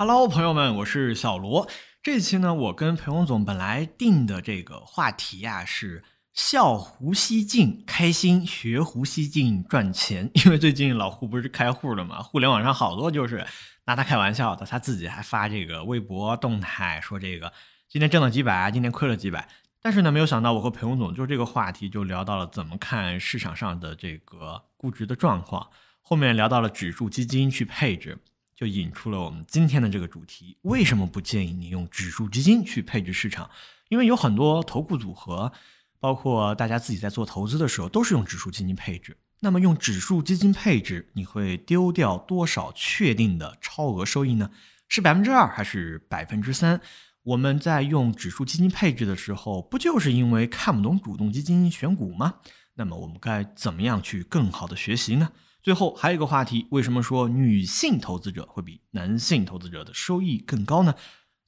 Hello，朋友们，我是小罗。这期呢，我跟裴洪总本来定的这个话题呀是笑胡锡进开心，学胡锡进赚钱。因为最近老胡不是开户了嘛，互联网上好多就是拿他开玩笑的，他自己还发这个微博动态说这个今天挣了几百，今天亏了几百。但是呢，没有想到我和裴洪总就这个话题就聊到了怎么看市场上的这个估值的状况，后面聊到了指数基金去配置。就引出了我们今天的这个主题：为什么不建议你用指数基金去配置市场？因为有很多投顾组合，包括大家自己在做投资的时候，都是用指数基金配置。那么用指数基金配置，你会丢掉多少确定的超额收益呢？是百分之二还是百分之三？我们在用指数基金配置的时候，不就是因为看不懂主动基金选股吗？那么我们该怎么样去更好的学习呢？最后还有一个话题，为什么说女性投资者会比男性投资者的收益更高呢？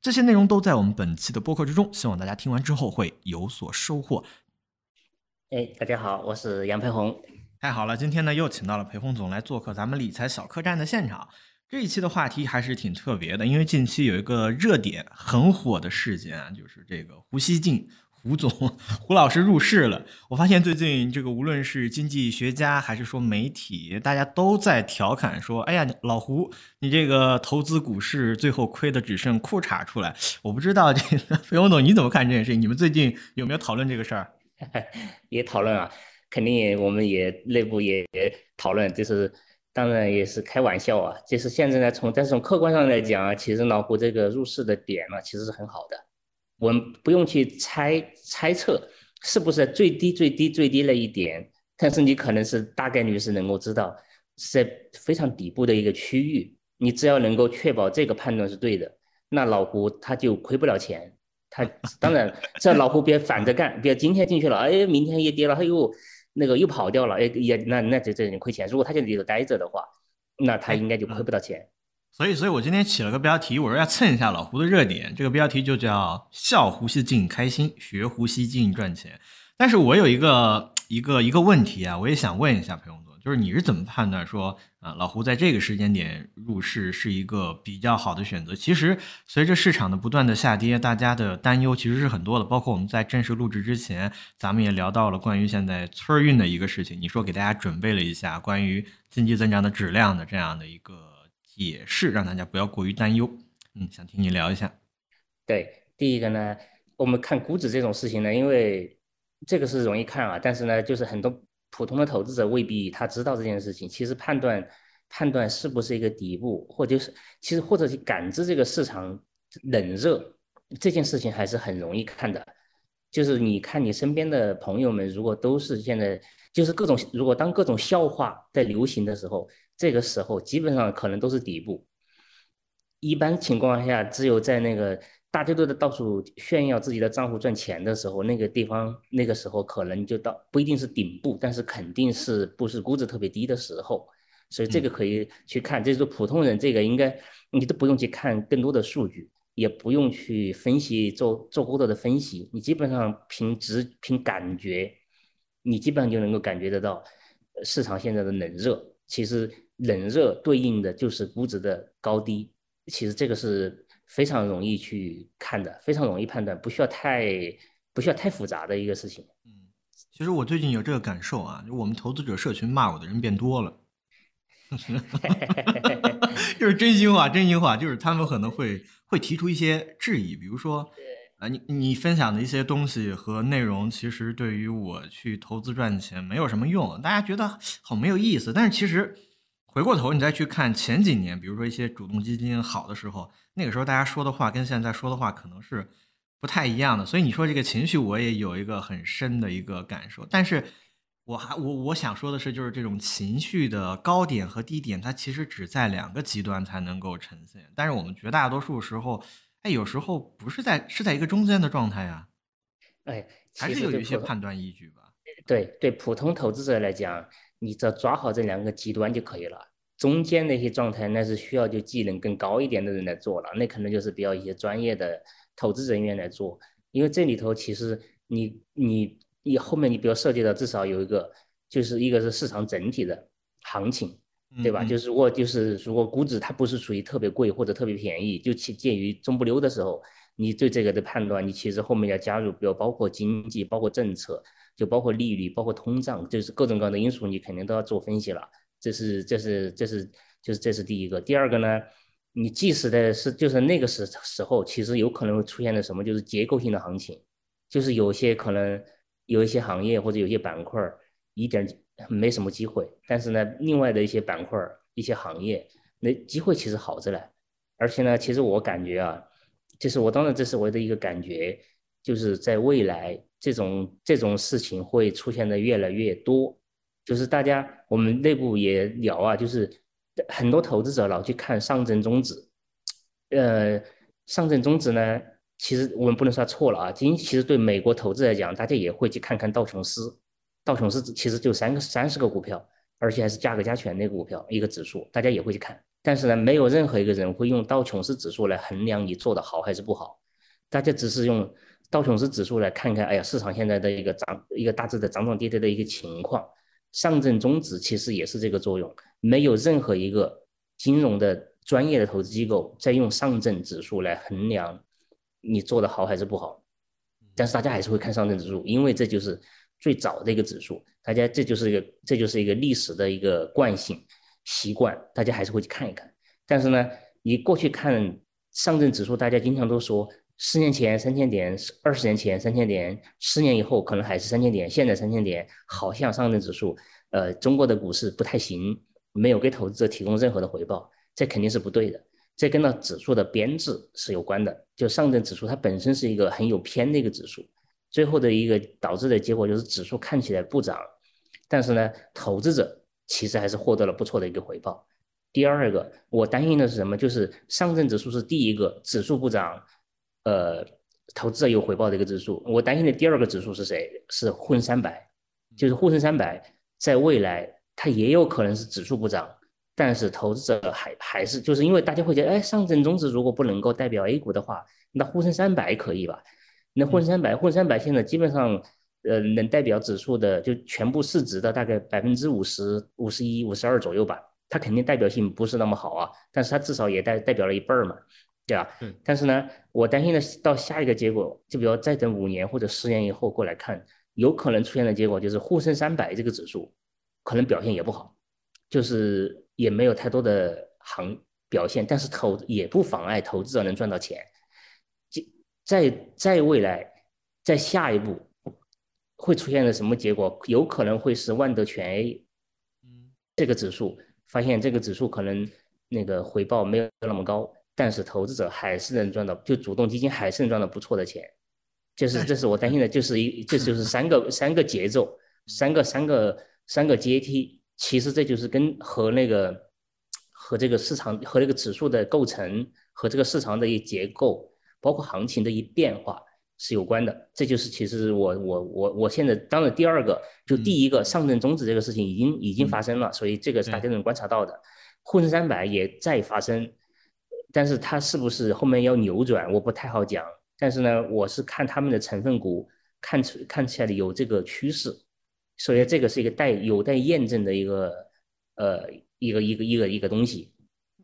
这些内容都在我们本期的播客之中，希望大家听完之后会有所收获。哎，大家好，我是杨培红。太好了，今天呢又请到了裴红总来做客咱们理财小客栈的现场。这一期的话题还是挺特别的，因为近期有一个热点很火的事件啊，就是这个胡锡进。胡总，胡老师入市了。我发现最近这个无论是经济学家还是说媒体，大家都在调侃说：“哎呀，老胡，你这个投资股市最后亏的只剩裤衩出来。”我不知道这个 费勇总你怎么看这件事情？你们最近有没有讨论这个事儿？也讨论啊，肯定也我们也内部也讨论，就是当然也是开玩笑啊。就是现在呢，从但是从客观上来讲啊，其实老胡这个入市的点呢，其实是很好的。我们不用去猜猜测是不是最低最低最低了一点，但是你可能是大概率是能够知道是在非常底部的一个区域。你只要能够确保这个判断是对的，那老胡他就亏不了钱。他当然这老胡别反着干，别今天进去了，哎，明天也跌了，他又那个又跑掉了，哎也那那这这亏钱。如果他在里头待着的话，那他应该就亏不到钱。所以，所以我今天起了个标题，我说要蹭一下老胡的热点。这个标题就叫“笑胡锡进开心，学胡锡进赚钱”。但是我有一个一个一个问题啊，我也想问一下裴勇总，就是你是怎么判断说啊，老胡在这个时间点入市是一个比较好的选择？其实随着市场的不断的下跌，大家的担忧其实是很多的。包括我们在正式录制之前，咱们也聊到了关于现在村运的一个事情。你说给大家准备了一下关于经济增长的质量的这样的一个。也是让大家不要过于担忧，嗯，想听你聊一下。对，第一个呢，我们看股指这种事情呢，因为这个是容易看啊，但是呢，就是很多普通的投资者未必他知道这件事情。其实判断判断是不是一个底部，或者是其实或者是感知这个市场冷热这件事情还是很容易看的。就是你看你身边的朋友们，如果都是现在就是各种，如果当各种笑话在流行的时候。这个时候基本上可能都是底部，一般情况下，只有在那个大家都在到处炫耀自己的账户赚钱的时候，那个地方那个时候可能就到不一定是顶部，但是肯定是不是估值特别低的时候，所以这个可以去看。就是说普通人这个应该你都不用去看更多的数据，也不用去分析做做过多的分析，你基本上凭直凭感觉，你基本上就能够感觉得到市场现在的冷热，其实。冷热对应的就是估值的高低，其实这个是非常容易去看的，非常容易判断，不需要太不需要太复杂的一个事情。嗯，其实我最近有这个感受啊，就我们投资者社群骂我的人变多了，就是真心话，真心话，就是他们可能会会提出一些质疑，比如说，啊，你你分享的一些东西和内容，其实对于我去投资赚钱没有什么用，大家觉得好没有意思，但是其实。回过头，你再去看前几年，比如说一些主动基金好的时候，那个时候大家说的话跟现在说的话可能是不太一样的。所以你说这个情绪，我也有一个很深的一个感受。但是我还我我想说的是，就是这种情绪的高点和低点，它其实只在两个极端才能够呈现。但是我们绝大多数时候，哎，有时候不是在是在一个中间的状态呀。哎，还是有一些判断依据吧。对对，普通投资者来讲。你只要抓好这两个极端就可以了，中间那些状态那是需要就技能更高一点的人来做了，那可能就是比较一些专业的投资人员来做，因为这里头其实你你你后面你比如涉及到至少有一个，就是一个是市场整体的行情，对吧？就是如果就是如果股指它不是属于特别贵或者特别便宜，就其介于中不溜的时候，你对这个的判断，你其实后面要加入，比如包括经济、包括政策，就包括利率、包括通胀，就是各种各样的因素，你肯定都要做分析了。这是这是这是就是这是第一个。第二个呢，你即使的是就是那个时时候，其实有可能会出现的什么，就是结构性的行情，就是有些可能有一些行业或者有些板块一点。没什么机会，但是呢，另外的一些板块、一些行业，那机会其实好着呢。而且呢，其实我感觉啊，就是我当然这是我的一个感觉，就是在未来这种这种事情会出现的越来越多。就是大家我们内部也聊啊，就是很多投资者老去看上证综指，呃，上证综指呢，其实我们不能说错了啊，今其实对美国投资来讲，大家也会去看看道琼斯。道琼斯其实就三个三十个股票，而且还是价格加权那个股票一个指数，大家也会去看。但是呢，没有任何一个人会用道琼斯指数来衡量你做的好还是不好。大家只是用道琼斯指数来看看，哎呀，市场现在的一个涨一个大致的涨涨跌跌的一个情况。上证综指其实也是这个作用，没有任何一个金融的专业的投资机构在用上证指数来衡量你做的好还是不好。但是大家还是会看上证指数，因为这就是。最早的一个指数，大家这就是一个这就是一个历史的一个惯性习惯，大家还是会去看一看。但是呢，你过去看上证指数，大家经常都说十年前三千点，二十年前三千点，十年以后可能还是三千点，现在三千点好像上证指数，呃，中国的股市不太行，没有给投资者提供任何的回报，这肯定是不对的。这跟那指数的编制是有关的，就上证指数它本身是一个很有偏的一个指数。最后的一个导致的结果就是指数看起来不涨，但是呢，投资者其实还是获得了不错的一个回报。第二个，我担心的是什么？就是上证指数是第一个指数不涨，呃，投资者有回报的一个指数。我担心的第二个指数是谁？是沪深三百，就是沪深三百在未来它也有可能是指数不涨，但是投资者还还是就是因为大家会觉得，哎，上证综指如果不能够代表 A 股的话，那沪深三百可以吧？那沪深三百，沪深三百现在基本上，呃，能代表指数的就全部市值的大概百分之五十五十一、五十二左右吧。它肯定代表性不是那么好啊，但是它至少也代代表了一半儿嘛，对吧？嗯。但是呢，我担心的到下一个结果，就比如再等五年或者十年以后过来看，有可能出现的结果就是沪深三百这个指数可能表现也不好，就是也没有太多的行表现，但是投也不妨碍投资者能赚到钱。在在未来，在下一步会出现的什么结果？有可能会是万德全 A，嗯，这个指数发现这个指数可能那个回报没有那么高，但是投资者还是能赚到，就主动基金还是能赚到不错的钱。就是这是我担心的，就是一这 就是三个三个节奏，三个三个三个阶梯。其实这就是跟和那个和这个市场和这个指数的构成和这个市场的一结构。包括行情的一变化是有关的，这就是其实我我我我现在当然第二个，就第一个上证综指这个事情已经已经发生了，所以这个是大家能观察到的。沪深三百也在发生，但是它是不是后面要扭转，我不太好讲。但是呢，我是看他们的成分股看出看起来有这个趋势，所以这个是一个待有待验证的一个呃一个一个一个一个东西。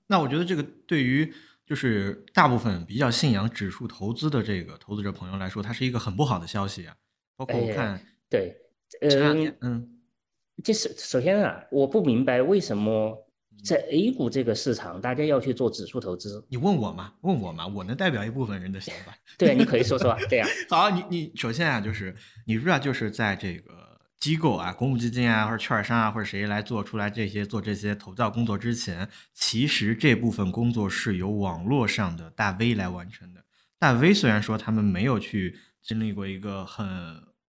那我觉得这个对于。就是大部分比较信仰指数投资的这个投资者朋友来说，它是一个很不好的消息啊。包括我看，对，嗯嗯，就是首先啊，我不明白为什么在 A 股这个市场，大家要去做指数投资。你问我嘛？问我嘛？我能代表一部分人的想法。对，你可以说说。对呀。好，你你首先啊，就是你知道，就是在这个。机构啊，公募基金啊，或者券商啊，或者谁来做出来这些做这些投教工作之前，其实这部分工作是由网络上的大 V 来完成的。大 V 虽然说他们没有去经历过一个很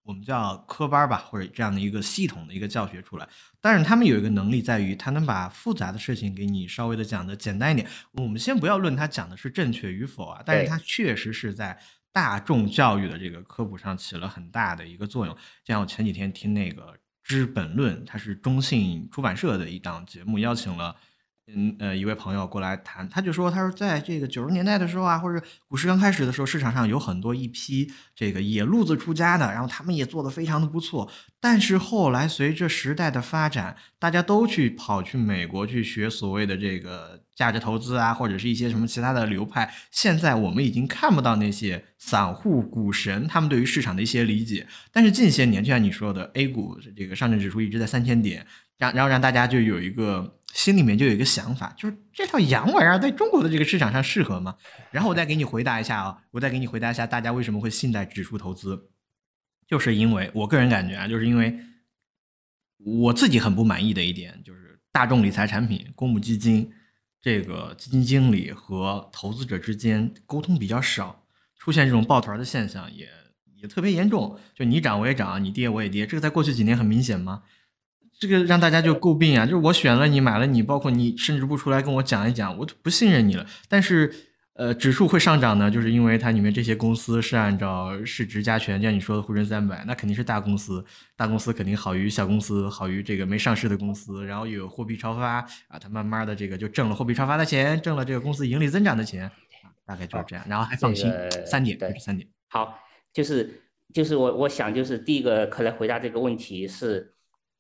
我们叫科班吧，或者这样的一个系统的一个教学出来，但是他们有一个能力在于，他能把复杂的事情给你稍微的讲的简单一点。我们先不要论他讲的是正确与否啊，但是他确实是在。大众教育的这个科普上起了很大的一个作用。像我前几天听那个《知本论》，它是中信出版社的一档节目，邀请了嗯呃一位朋友过来谈，他就说，他说在这个九十年代的时候啊，或者股市刚开始的时候，市场上有很多一批这个野路子出家的，然后他们也做得非常的不错。但是后来随着时代的发展，大家都去跑去美国去学所谓的这个价值投资啊，或者是一些什么其他的流派。现在我们已经看不到那些散户股神他们对于市场的一些理解。但是近些年，就像你说的，A 股这个上证指数一直在三千点，让然后让大家就有一个。心里面就有一个想法，就是这套洋玩意儿在中国的这个市场上适合吗？然后我再给你回答一下啊，我再给你回答一下，大家为什么会信贷指数投资？就是因为我个人感觉啊，就是因为我自己很不满意的一点，就是大众理财产品、公募基金这个基金经理和投资者之间沟通比较少，出现这种抱团的现象也也特别严重。就你涨我也涨，你跌我也跌，这个在过去几年很明显吗？这个让大家就诟病啊，就是我选了你，买了你，包括你甚至不出来跟我讲一讲，我就不信任你了。但是，呃，指数会上涨呢，就是因为它里面这些公司是按照市值加权，就像你说的沪深三百，那肯定是大公司，大公司肯定好于小公司，好于这个没上市的公司，然后又有货币超发啊，它慢慢的这个就挣了货币超发的钱，挣了这个公司盈利增长的钱，大概就是这样，然后还放心，三点，对，三点。好，就是就是我我想就是第一个可能回答这个问题是。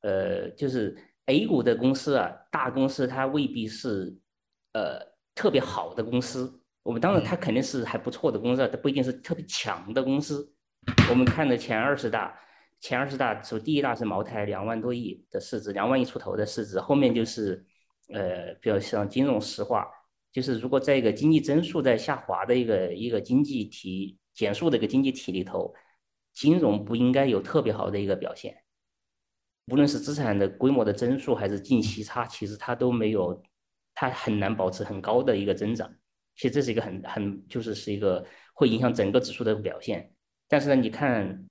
呃，就是 A 股的公司啊，大公司它未必是呃特别好的公司。我们当然它肯定是还不错的公司，它不一定是特别强的公司。我们看的前二十大，前二十大首第一大是茅台，两万多亿的市值，两万亿出头的市值。后面就是呃，比如像金融石化，就是如果在一个经济增速在下滑的一个一个经济体减速的一个经济体里头，金融不应该有特别好的一个表现。无论是资产的规模的增速还是净息差，其实它都没有，它很难保持很高的一个增长。其实这是一个很很就是是一个会影响整个指数的表现。但是呢，你看，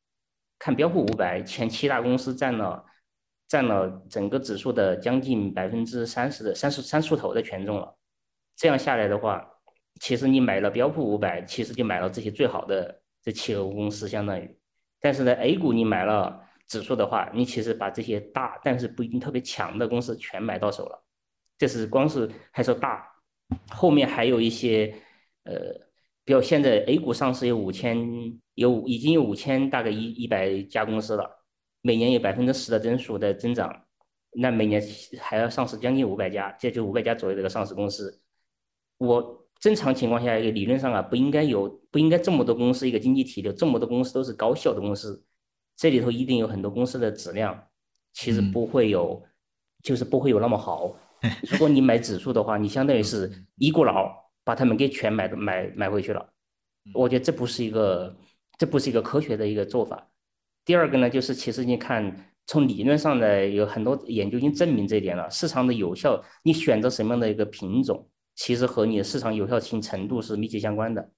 看标普五百前七大公司占了占了整个指数的将近百分之三十的三十三出头的权重了。这样下来的话，其实你买了标普五百，其实就买了这些最好的这七个公司相当于。但是呢，A 股你买了。指数的话，你其实把这些大但是不一定特别强的公司全买到手了，这是光是还说大，后面还有一些呃，比如现在 A 股上市有五千，有已经有五千大概一一百家公司了，每年有百分之十的增速的增长，那每年还要上市将近五百家，这就五百家左右的一个上市公司。我正常情况下，理论上啊，不应该有不应该这么多公司一个经济体的这么多公司都是高效的公司。这里头一定有很多公司的质量，其实不会有，就是不会有那么好。如果你买指数的话，你相当于是一股脑把他们给全买买买回去了。我觉得这不是一个，这不是一个科学的一个做法。第二个呢，就是其实你看，从理论上呢，有很多研究已经证明这一点了。市场的有效，你选择什么样的一个品种，其实和你的市场有效性程度是密切相关的。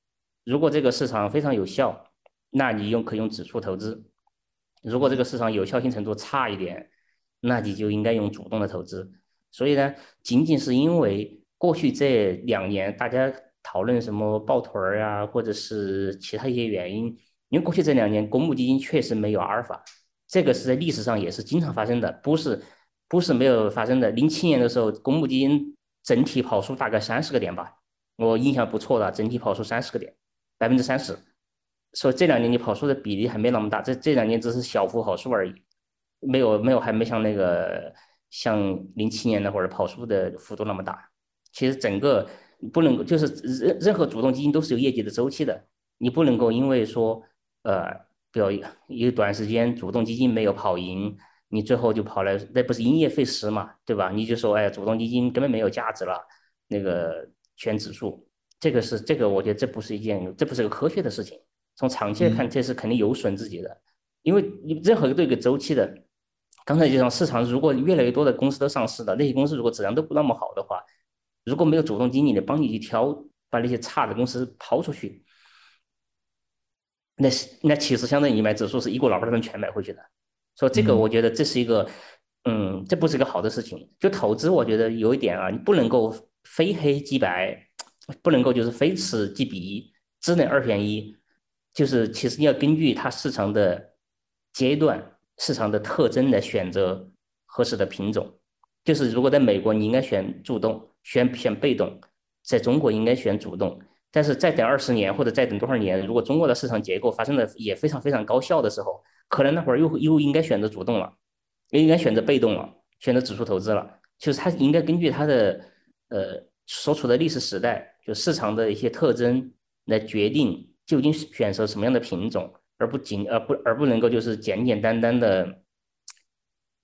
如果这个市场非常有效，那你用可以用指数投资。如果这个市场有效性程度差一点，那你就应该用主动的投资。所以呢，仅仅是因为过去这两年大家讨论什么抱团儿呀，或者是其他一些原因，因为过去这两年公募基金确实没有阿尔法，这个是在历史上也是经常发生的，不是不是没有发生的。零七年的时候，公募基金整体跑出大概三十个点吧，我印象不错的，整体跑出三十个点，百分之三十。说这两年你跑输的比例还没那么大，这这两年只是小幅跑输而已，没有没有还没像那个像零七年那会儿跑输的幅度那么大。其实整个不能就是任任何主动基金都是有业绩的周期的，你不能够因为说呃，比如一段时间主动基金没有跑赢，你最后就跑来那不是因噎废食嘛，对吧？你就说哎，主动基金根本没有价值了，那个全指数，这个是这个，我觉得这不是一件这不是个科学的事情。从长期来看，这是肯定有损自己的，因为你任何一个都有个周期的。刚才就讲市场，如果越来越多的公司都上市了，那些公司如果质量都不那么好的话，如果没有主动经理的帮你去挑，把那些差的公司抛出去，那是那其实相当于你买指数是一股脑把他们全买回去的。所以这个我觉得这是一个，嗯，这不是一个好的事情。就投资，我觉得有一点啊，你不能够非黑即白，不能够就是非此即彼，只能二选一。就是其实要根据它市场的阶段、市场的特征来选择合适的品种。就是如果在美国，你应该选主动；选选被动，在中国应该选主动。但是再等二十年或者再等多少年，如果中国的市场结构发生的也非常非常高效的时候，可能那会儿又又应该选择主动了，又应该选择被动了，选择指数投资了。就是它应该根据它的呃所处的历史时代，就市场的一些特征来决定究竟选择什么样的品种，而不仅而不而不能够就是简简单单的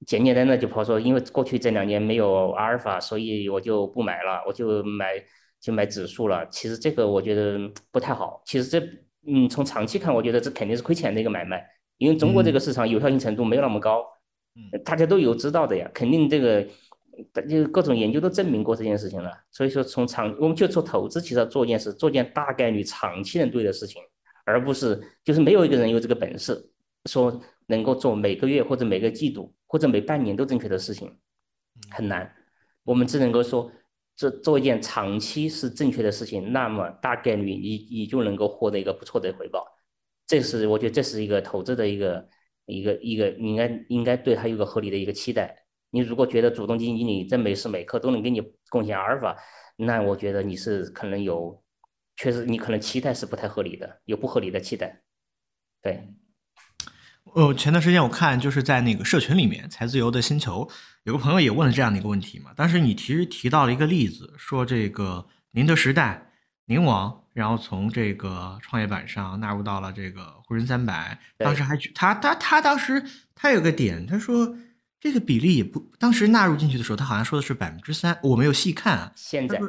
简简单单就抛说，因为过去这两年没有阿尔法，所以我就不买了，我就买。就买指数了，其实这个我觉得不太好。其实这，嗯，从长期看，我觉得这肯定是亏钱的一个买卖，因为中国这个市场有效性程度没有那么高，嗯，大家都有知道的呀，肯定这个，就各种研究都证明过这件事情了。所以说，从长，我们就做投资，其实要做一件事，做件大概率长期能对的事情，而不是就是没有一个人有这个本事，说能够做每个月或者每个季度或者每半年都正确的事情，很难。我们只能够说。这做一件长期是正确的事情，那么大概率你你就能够获得一个不错的回报。这是我觉得这是一个投资的一个一个一个，你应该应该对它有个合理的一个期待。你如果觉得主动基金经理在每时每刻都能给你贡献阿尔法，那我觉得你是可能有，确实你可能期待是不太合理的，有不合理的期待。对。呃，前段时间我看就是在那个社群里面，财自由的星球有个朋友也问了这样的一个问题嘛。当时你其实提到了一个例子，说这个宁德时代、宁王，然后从这个创业板上纳入到了这个沪深三百。当时还他他他当时他有个点，他说这个比例也不，当时纳入进去的时候，他好像说的是百分之三，我没有细看啊。现在，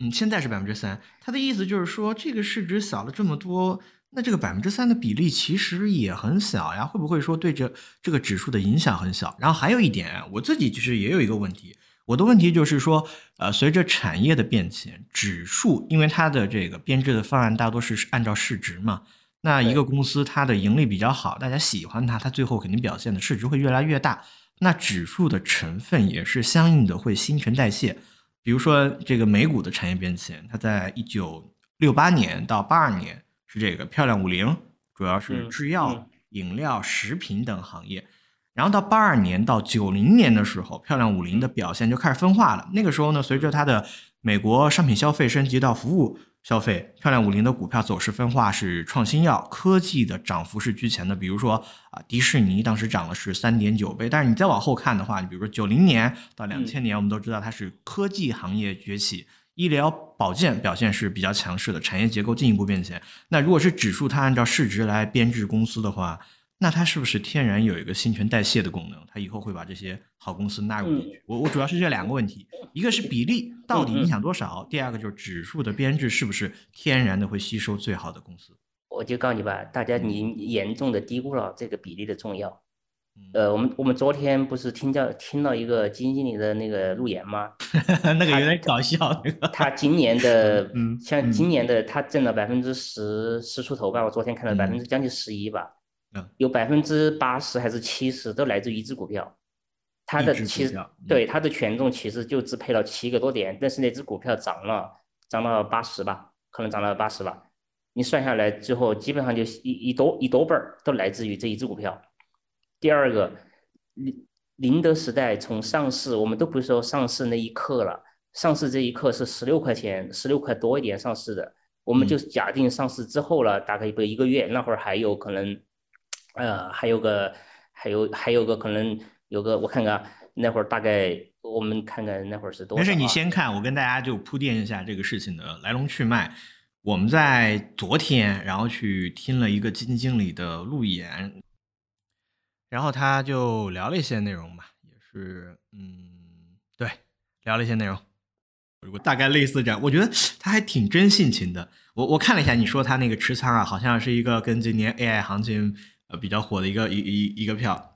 嗯，现在是百分之三。他的意思就是说，这个市值小了这么多。那这个百分之三的比例其实也很小呀，会不会说对这这个指数的影响很小？然后还有一点，我自己其实也有一个问题，我的问题就是说，呃，随着产业的变迁，指数因为它的这个编制的方案大多是按照市值嘛，那一个公司它的盈利比较好，大家喜欢它，它最后肯定表现的市值会越来越大，那指数的成分也是相应的会新陈代谢。比如说这个美股的产业变迁，它在一九六八年到八二年。是这个漂亮五零，主要是制药、饮料、食品等行业。然后到八二年到九零年的时候，漂亮五零的表现就开始分化了。那个时候呢，随着它的美国商品消费升级到服务消费，漂亮五零的股票走势分化是创新药、科技的涨幅是居前的。比如说啊，迪士尼当时涨了是三点九倍。但是你再往后看的话，你比如说九零年到两千年，我们都知道它是科技行业崛起。医疗保健表现是比较强势的，产业结构进一步变迁。那如果是指数，它按照市值来编制公司的话，那它是不是天然有一个新陈代谢的功能？它以后会把这些好公司纳入进去？我我主要是这两个问题，一个是比例到底影响多少，第二个就是指数的编制是不是天然的会吸收最好的公司？我就告诉你吧，大家你严重的低估了这个比例的重要。呃，我们我们昨天不是听到听了一个基金经理的那个路演吗？那个有点搞笑。那个他今年的，嗯，像今年的他挣了百分之十十出头吧，我昨天看了百分之将近十一吧。嗯，有百分之八十还是七十都来自于一只股票。它的其实对它的权重其实就只配了七个多点，但是那只股票涨了涨了八十吧，可能涨了八十吧。你算下来之后，基本上就一一多一多半儿都来自于这一只股票。第二个，宁宁德时代从上市，我们都不是说上市那一刻了，上市这一刻是十六块钱，十六块多一点上市的，我们就假定上市之后了，大概不一个月，那会儿还有可能，呃，还有个，还有还有个可能有个，我看看那会儿大概我们看看那会儿是多少。没事，你先看，我跟大家就铺垫一下这个事情的来龙去脉。我们在昨天，然后去听了一个基金经理的路演。然后他就聊了一些内容吧，也是，嗯，对，聊了一些内容。如果大概类似这样，我觉得他还挺真性情的。我我看了一下，你说他那个持仓啊，好像是一个跟今年 AI 行情呃比较火的一个一一一个票。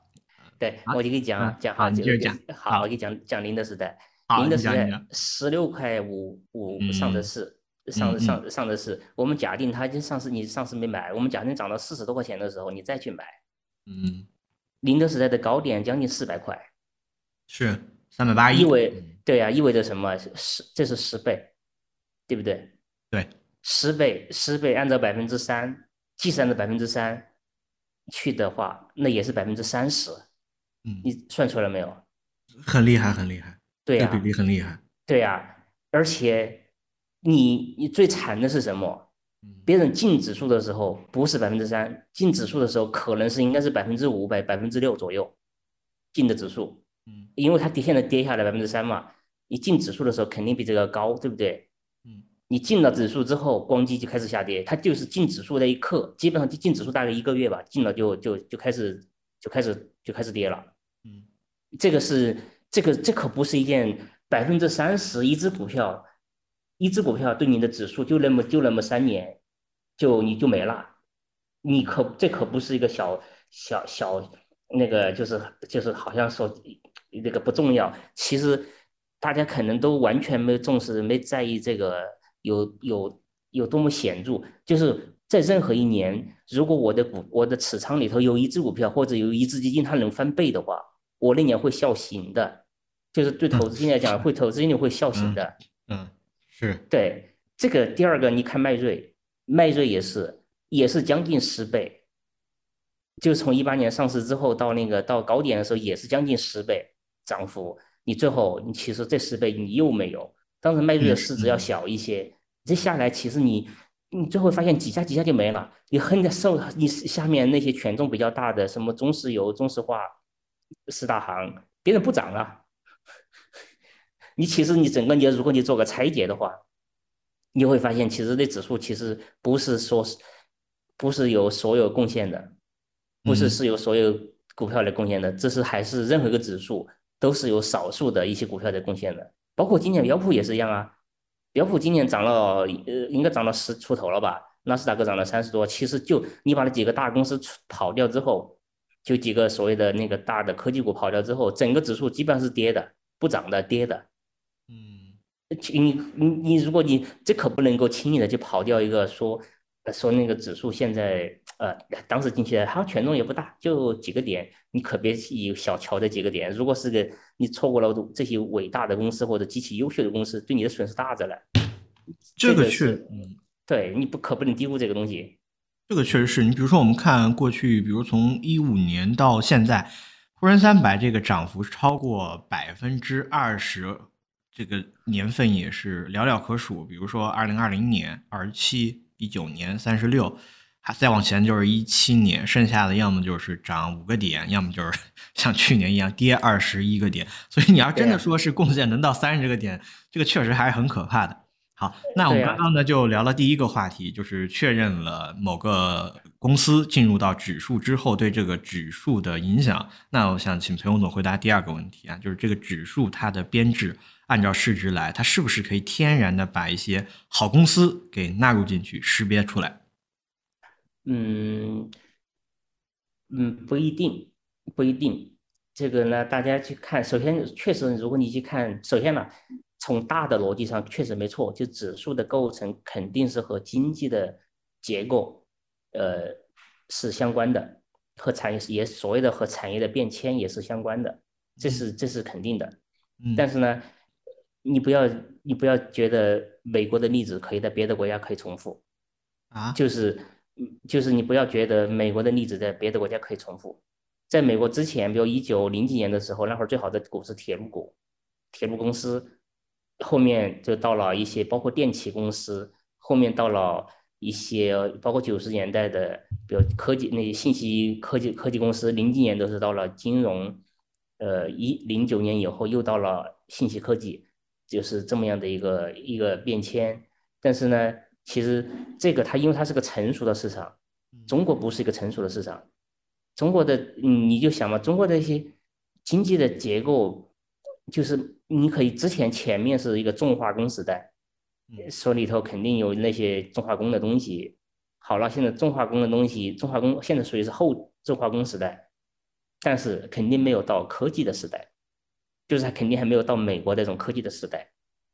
对，我就给你讲讲好，你接着讲。好，我给你讲讲宁德时代。宁德时代十六块五五上的市，上上上的市。我们假定它已经上市，你上市没买，我们假定涨到四十多块钱的时候，你再去买。嗯。宁德时代的高点将近四百块，是三百八一。意味对呀，意味着什么？十，这是十倍，对不对？对，十倍，十倍，按照百分之三计算的百分之三去的话，那也是百分之三十。嗯，你算出来没有？很厉害，很厉害。对呀，比例很厉害。对呀，而且你你最惨的是什么？别人进指数的时候不是百分之三，进指数的时候可能是应该是百分之五百百分之六左右进的指数，嗯因为它跌现在跌下来百分之三嘛，你进指数的时候肯定比这个高，对不对？嗯你进了指数之后，咣叽就开始下跌，它就是进指数那一刻，基本上就进指数大概一个月吧，进了就就就开始就开始就开始跌了。嗯这个是这个这可不是一件百分之三十一只股票，一只股票对你的指数就那么就那么三年，就你就没了，你可这可不是一个小小小那个就是就是好像说那个不重要，其实大家可能都完全没重视没在意这个有有有多么显著，就是在任何一年，如果我的股我的持仓里头有一只股票或者有一只基金它能翻倍的话。我那年会笑醒的，就是对投资经理来讲，会投资经理会笑醒的。嗯，是对这个第二个，你看迈瑞，迈瑞也是也是将近十倍，就从一八年上市之后到那个到高点的时候，也是将近十倍涨幅。你最后你其实这十倍你又没有，当时迈瑞的市值要小一些，这下来其实你你最后发现几下几下就没了，你横着受你下面那些权重比较大的什么中石油、中石化。四大行，别人不涨了。你其实你整个你如果你做个拆解的话，你会发现其实那指数其实不是说是，不是有所有贡献的，不是是由所有股票来贡献的，这是还是任何一个指数都是有少数的一些股票在贡献的。包括今年标普也是一样啊，标普今年涨了呃应该涨了十出头了吧，纳斯达克涨了三十多，其实就你把那几个大公司跑掉之后。就几个所谓的那个大的科技股跑掉之后，整个指数基本上是跌的，不涨的，跌的。嗯，你你你，如果你这可不能够轻易的就跑掉一个说说那个指数现在呃当时进去它权重也不大，就几个点，你可别以小瞧这几个点。如果是个你错过了这些伟大的公司或者极其优秀的公司，对你的损失大着了。这个是，嗯，对，你不可不能低估这个东西。这个确实是你，比如说我们看过去，比如从一五年到现在，沪深三百这个涨幅超过百分之二十，这个年份也是寥寥可数。比如说二零二零年二十七，一九年三十六，还再往前就是一七年，剩下的要么就是涨五个点，要么就是 像去年一样跌二十一个点。所以你要真的说是贡献能到三十个点，这个确实还是很可怕的。好，那我们刚刚呢就聊了第一个话题，就是确认了某个公司进入到指数之后对这个指数的影响。那我想请裴勇总回答第二个问题啊，就是这个指数它的编制按照市值来，它是不是可以天然的把一些好公司给纳入进去，识别出来？嗯嗯，不一定，不一定。这个呢，大家去看，首先确实，如果你去看，首先呢。从大的逻辑上确实没错，就指数的构成肯定是和经济的结构，呃，是相关的，和产业也所谓的和产业的变迁也是相关的，这是这是肯定的。但是呢，你不要你不要觉得美国的例子可以在别的国家可以重复啊，就是就是你不要觉得美国的例子在别的国家可以重复，在美国之前，比如一九零几年的时候，那会儿最好的股是铁路股，铁路公司。后面就到了一些包括电器公司，后面到了一些包括九十年代的，比如科技那些信息科技科技公司，零几年都是到了金融，呃一零九年以后又到了信息科技，就是这么样的一个一个变迁。但是呢，其实这个它因为它是个成熟的市场，中国不是一个成熟的市场，中国的你就想嘛，中国的一些经济的结构。就是你可以之前前面是一个重化工时代，说里头肯定有那些重化工的东西。好了，现在重化工的东西，重化工现在属于是后重化工时代，但是肯定没有到科技的时代，就是它肯定还没有到美国那种科技的时代。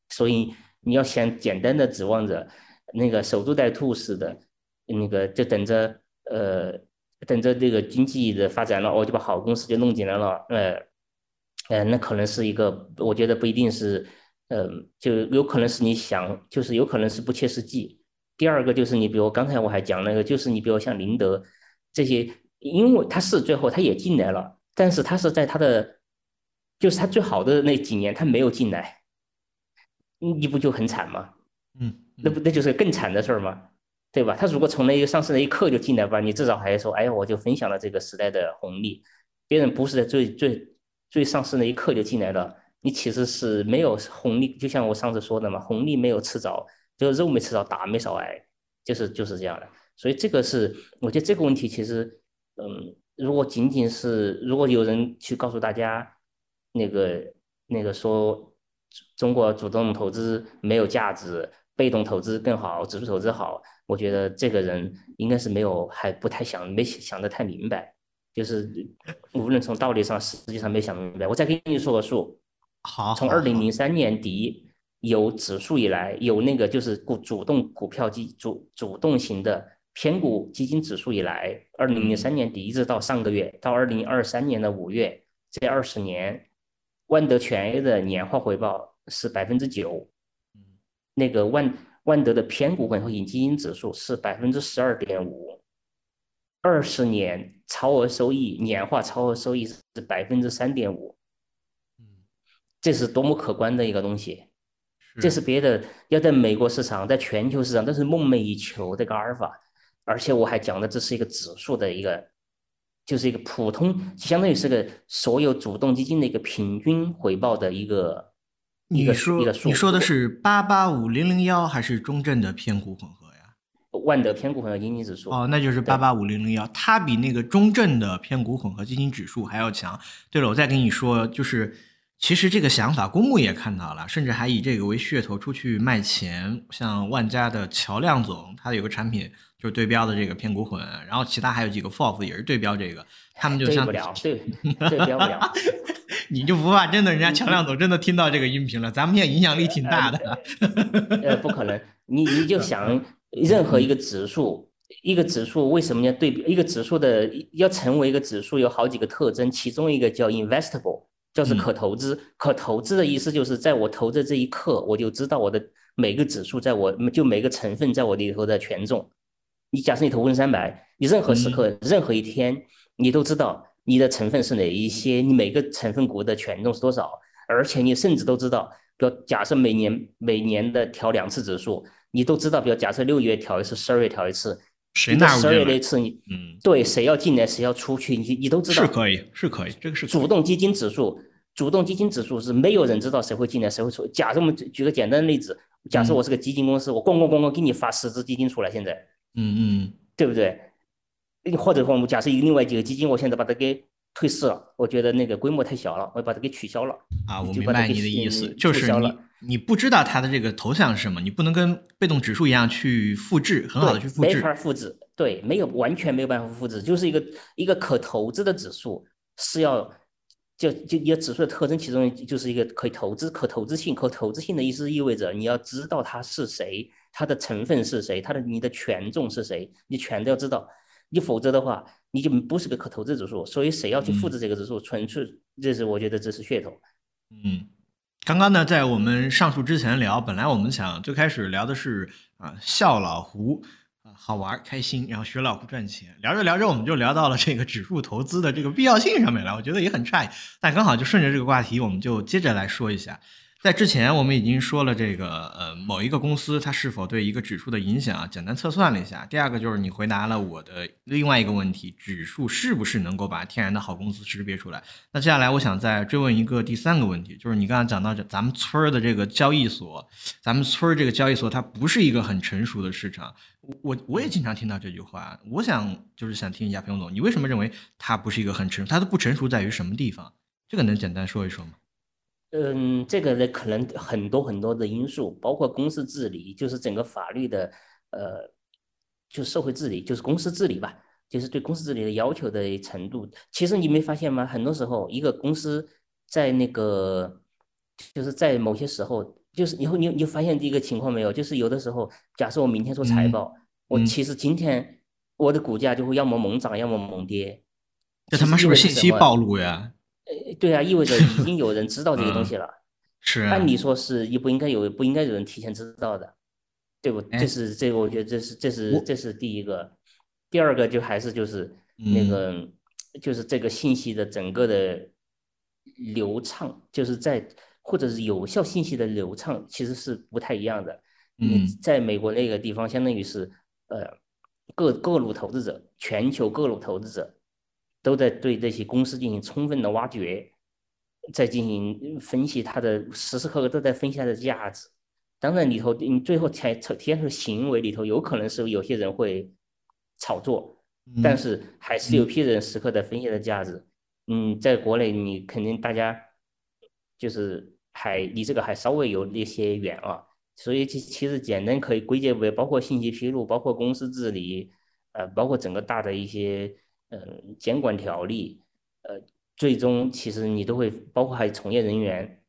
所以你要想简单的指望着那个守株待兔似的，那个就等着呃等着这个经济的发展了，我就把好公司就弄进来了，呃。呃，那可能是一个，我觉得不一定是，呃，就有可能是你想，就是有可能是不切实际。第二个就是你，比如刚才我还讲那个，就是你比如像林德这些，因为他是最后他也进来了，但是他是在他的，就是他最好的那几年他没有进来，你不就很惨吗？嗯，那不那就是更惨的事儿吗？对吧？他如果从那一个上市那一刻就进来吧，你至少还说，哎呀，我就分享了这个时代的红利。别人不是在最最最上市那一刻就进来了，你其实是没有红利。就像我上次说的嘛，红利没有吃着，就是肉没吃着，打没少挨，就是就是这样的。所以这个是，我觉得这个问题其实，嗯，如果仅仅是如果有人去告诉大家，那个那个说中国主动投资没有价值，被动投资更好，指数投资好，我觉得这个人应该是没有还不太想没想得太明白，就是无论从道理上，实际上没想明白。我再给你说个数，好，从二零零三年底有指数以来，有那个就是股主动股票基主主动型的。偏股基金指数以来，二零零三年底一直到上个月，到二零二三年的五月，这二十年，万德全 A 的年化回报是百分之九，那个万万德的偏股混合型基金指数是百分之十二点五，二十年超额收益年化超额收益是百分之三点五，这是多么可观的一个东西，这是别的要在美国市场，在全球市场都是梦寐以求这个阿尔法。而且我还讲的，这是一个指数的一个，就是一个普通，相当于是个所有主动基金的一个平均回报的一个一个一个数。你说的是八八五零零幺还是中证的偏股混合呀？万德偏股混合基金指数。哦，那就是八八五零零幺，它比那个中证的偏股混合基金指数还要强。对了，我再跟你说，就是其实这个想法，公募也看到了，甚至还以这个为噱头出去卖钱。像万家的乔亮总，他有个产品。就是对标的这个偏股混，然后其他还有几个 FOF 也是对标这个，他们就像对不了，对对标不了，你就不怕真的人家强亮总真的听到这个音频了？咱们现在影响力挺大的。呃，不可能，你你就想任何一个指数，一个指数为什么要对比？一个指数的要成为一个指数有好几个特征，其中一个叫 investable，就是可投资。可投资的意思就是在我投的这一刻，我就知道我的每个指数在我就每个成分在我里头的权重。你假设你投沪深三百，你任何时刻、任何一天，你都知道你的成分是哪一些，你每个成分股的权重是多少，而且你甚至都知道，比如假设每年每年的调两次指数，你都知道，比如假设六月调一次，十二月调一次，谁纳入十二月那次，你嗯，对，谁要进来，谁要出去，你你都知道。是可以，是可以，这个是主动基金指数，主动基金指数是没有人知道谁会进来，谁会出。假设我们举个简单的例子，假设我是个基金公司，我咣咣咣咣给你发十只基金出来，现在。嗯嗯，对不对？或者说，我们假设另外几个基金，我现在把它给退市了，我觉得那个规模太小了，我把它给取消了。啊，我明白你的意思，就是你你不知道它的这个头像是什么，你不能跟被动指数一样去复制，很好的去复制。没法复制，对，没有完全没有办法复制，就是一个一个可投资的指数是要。就就一个指数的特征，其中就是一个可以投资、可投资性、可投资性的意思，意味着你要知道它是谁，它的成分是谁，它的你的权重是谁，你全都要知道。你否则的话，你就不是个可投资指数。所以谁要去复制这个指数，纯粹这是我觉得这是噱头。嗯，刚刚呢，在我们上述之前聊，本来我们想最开始聊的是啊，笑老胡。好玩开心，然后学老胡赚钱，聊着聊着我们就聊到了这个指数投资的这个必要性上面来，我觉得也很诧异，但刚好就顺着这个话题，我们就接着来说一下。在之前，我们已经说了这个，呃，某一个公司它是否对一个指数的影响，简单测算了一下。第二个就是你回答了我的另外一个问题，指数是不是能够把天然的好公司识别出来？那接下来我想再追问一个第三个问题，就是你刚刚讲到这咱们村儿的这个交易所，咱们村儿这个交易所它不是一个很成熟的市场，我我也经常听到这句话，我想就是想听一下彭总，你为什么认为它不是一个很成？它的不成熟在于什么地方？这个能简单说一说吗？嗯，这个呢，可能很多很多的因素，包括公司治理，就是整个法律的，呃，就社会治理，就是公司治理吧，就是对公司治理的要求的程度。其实你没发现吗？很多时候，一个公司在那个，就是在某些时候，就是以后你你发现一个情况没有？就是有的时候，假设我明天做财报，我其实今天我的股价就会要么猛涨，要么猛跌。这他妈是不是信息暴露呀？呃，对啊，意味着已经有人知道这个东西了。是，按理说是也不应该有，不应该有人提前知道的，对不？这是这个，我觉得这是这是这是第一个。第二个就还是就是那个，就是这个信息的整个的流畅，就是在或者是有效信息的流畅，其实是不太一样的。嗯，在美国那个地方，相当于是呃各各路投资者，全球各路投资者都在对这些公司进行充分的挖掘，在进行分析它的时时刻刻都在分析它的价值。当然里头你最后才体现出行为里头，有可能是有些人会炒作，但是还是有批人时刻在分析它的价值。嗯，在国内你肯定大家就是还离这个还稍微有那些远啊，所以其其实简单可以归结为包括信息披露，包括公司治理，呃，包括整个大的一些呃监管条例，呃，最终其实你都会包括还有从业人员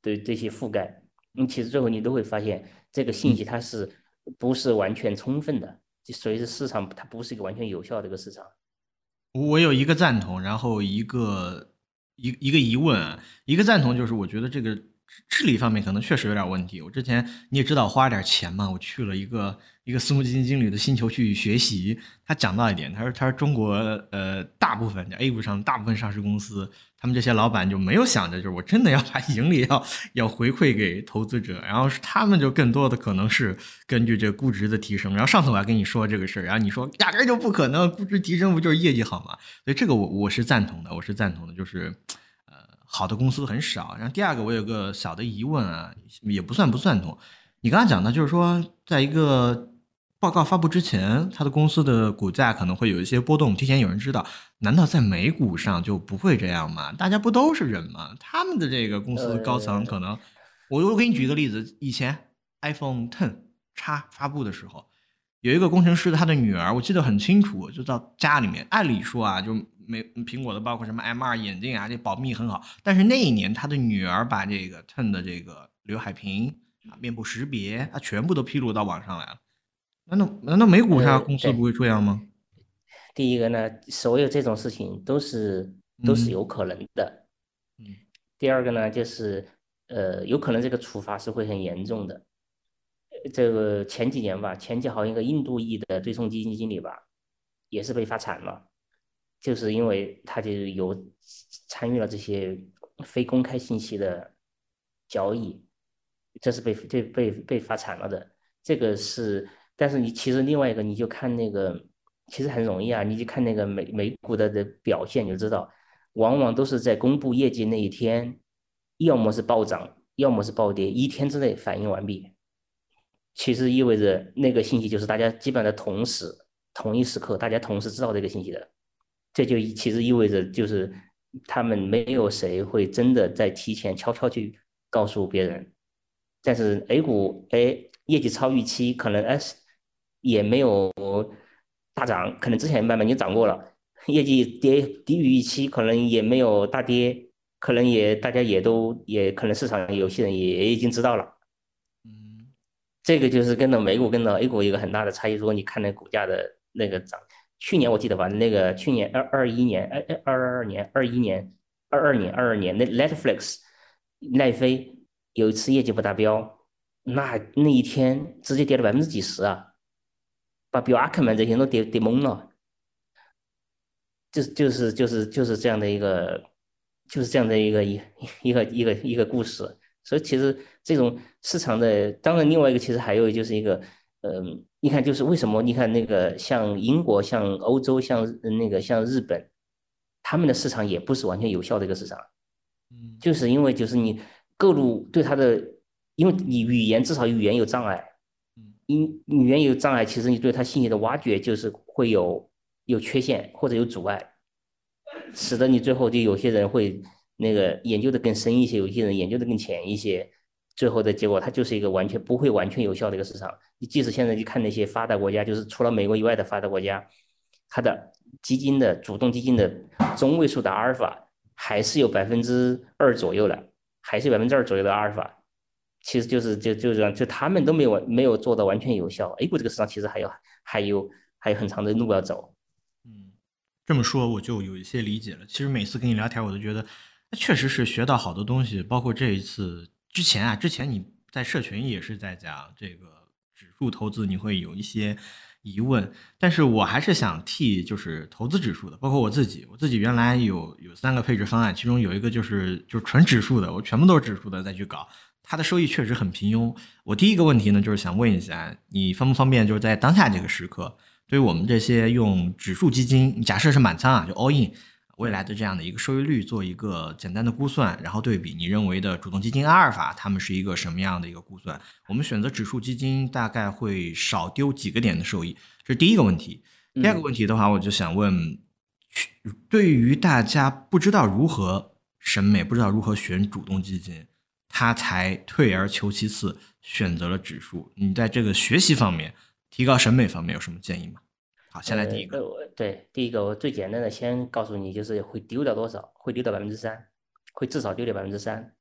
对这些覆盖，你，其实最后你都会发现这个信息它是不是完全充分的，所以是市场它不是一个完全有效的一个市场。我有一个赞同，然后一个一一个疑问，一个赞同就是我觉得这个治理方面可能确实有点问题。我之前你也知道花点钱嘛，我去了一个一个私募基金经理的星球去学习，他讲到一点，他说他说中国呃大部分 A 股上大部分上市公司。他们这些老板就没有想着，就是我真的要把盈利要要回馈给投资者，然后他们就更多的可能是根据这估值的提升。然后上次我还跟你说这个事儿，然后你说压根就不可能，估值提升不就是业绩好吗？所以这个我我是赞同的，我是赞同的，就是呃好的公司很少。然后第二个我有个小的疑问啊，也不算不赞同，你刚才讲的就是说在一个。报告发布之前，他的公司的股价可能会有一些波动，提前有人知道。难道在美股上就不会这样吗？大家不都是人吗？他们的这个公司高层可能，我我给你举个例子，以前 iPhone Ten 叉发布的时候，有一个工程师他的女儿，我记得很清楚，就到家里面，按理说啊，就没苹果的，包括什么 M2 眼镜啊，这保密很好。但是那一年，他的女儿把这个 Ten 的这个刘海屏啊、面部识别，他全部都披露到网上来了。难道难道美股上公司不会这样吗？第一个呢，所有这种事情都是都是有可能的。嗯。第二个呢，就是呃，有可能这个处罚是会很严重的。这个前几年吧，前几好像一个印度裔的对冲基金经理吧，也是被罚惨了，就是因为他就有参与了这些非公开信息的交易，这是被被被被罚惨了的。这个是。但是你其实另外一个，你就看那个，其实很容易啊，你就看那个美美股的的表现，你就知道，往往都是在公布业绩那一天，要么是暴涨，要么是暴跌，一天之内反应完毕。其实意味着那个信息就是大家基本的同时同一时刻，大家同时知道这个信息的，这就其实意味着就是他们没有谁会真的在提前悄悄去告诉别人。但是 A 股哎，业绩超预期，可能哎。也没有大涨，可能之前慢慢就涨过了。业绩跌低于预期，可能也没有大跌，可能也大家也都也可能市场有些人也已经知道了。嗯，这个就是跟着美股跟着 A 股一个很大的差异。如果你看那股价的那个涨，去年我记得吧，那个去年二二一年、二二二二年、二一年、二二年、二二年，那 Netflix 奈飞有一次业绩不达标，那那一天直接跌了百分之几十啊！把比阿克曼这些都跌跌懵了，就是就是就是就是这样的一个，就是这样的一个一一个一个一个故事。所以其实这种市场的，当然另外一个其实还有就是一个，嗯，你看就是为什么你看那个像英国、像欧洲、像那个像日本，他们的市场也不是完全有效的一个市场，嗯，就是因为就是你各路对他的，因为你语言至少语言有障碍。因语言有障碍，其实你对他信息的挖掘就是会有有缺陷或者有阻碍，使得你最后就有些人会那个研究的更深一些，有些人研究的更浅一些，最后的结果它就是一个完全不会完全有效的一个市场。你即使现在去看那些发达国家，就是除了美国以外的发达国家，它的基金的主动基金的中位数的阿尔法还是有百分之二左右的，还是百分之二左右的阿尔法。其实就是就就这样，就他们都没有没有做到完全有效。A 股这个市场其实还有还有还有很长的路要走。嗯，这么说我就有一些理解了。其实每次跟你聊天，我都觉得确实是学到好多东西。包括这一次之前啊，之前你在社群也是在讲这个指数投资，你会有一些疑问，但是我还是想替就是投资指数的，包括我自己，我自己原来有有三个配置方案，其中有一个就是就是纯指数的，我全部都是指数的再去搞，它的收益确实很平庸。我第一个问题呢，就是想问一下，你方不方便就是在当下这个时刻，对于我们这些用指数基金，假设是满仓啊，就 all in。未来的这样的一个收益率做一个简单的估算，然后对比你认为的主动基金阿尔法，它们是一个什么样的一个估算？我们选择指数基金大概会少丢几个点的收益，这是第一个问题。第二个问题的话，我就想问，对于大家不知道如何审美，不知道如何选主动基金，他才退而求其次选择了指数，你在这个学习方面、提高审美方面有什么建议吗？好，先来第一个。对，第一个我最简单的，先告诉你，就是会丢掉多少，会丢掉百分之三，会至少丢掉百分之三。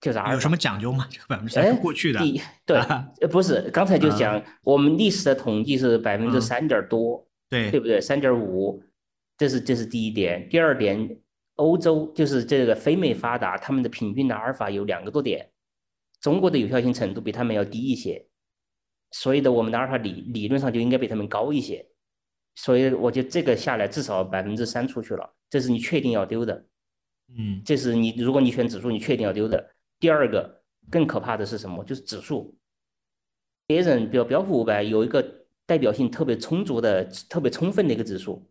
就是有什么讲究吗？这个百分之三是过去的。对，呃，不是，刚才就讲我们历史的统计是百分之三点多，对，对不对？三点五，这是这是第一点。第二点，欧洲就是这个非美发达，他们的平均的阿尔法有两个多点，中国的有效性程度比他们要低一些，所以的我们的阿尔法理理论上就应该比他们高一些。所以我觉得这个下来至少百分之三出去了，这是你确定要丢的，嗯，这是你如果你选指数，你确定要丢的。第二个更可怕的是什么？就是指数，别人比如标普五百有一个代表性特别充足的、特别充分的一个指数，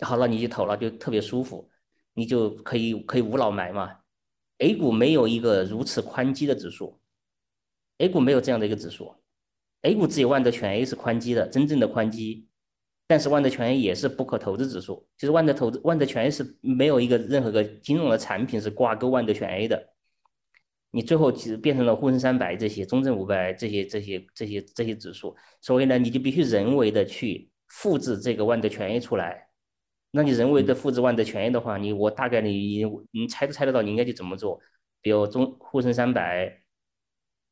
好了你就投了，就特别舒服，你就可以可以无脑买嘛。A 股没有一个如此宽基的指数，A 股没有这样的一个指数，A 股只有万德全 A 是宽基的，真正的宽基。但是万德全 A 也是不可投资指数，其实万德投资万德全 A 是没有一个任何个金融的产品是挂钩万德全 A 的，你最后其实变成了沪深三百这些、中证五百这些、这些、这些、这些指数，所以呢，你就必须人为的去复制这个万德全 A 出来。那你人为的复制万德权益的话，你我大概你你猜都猜得到你应该去怎么做，比如中沪深三百，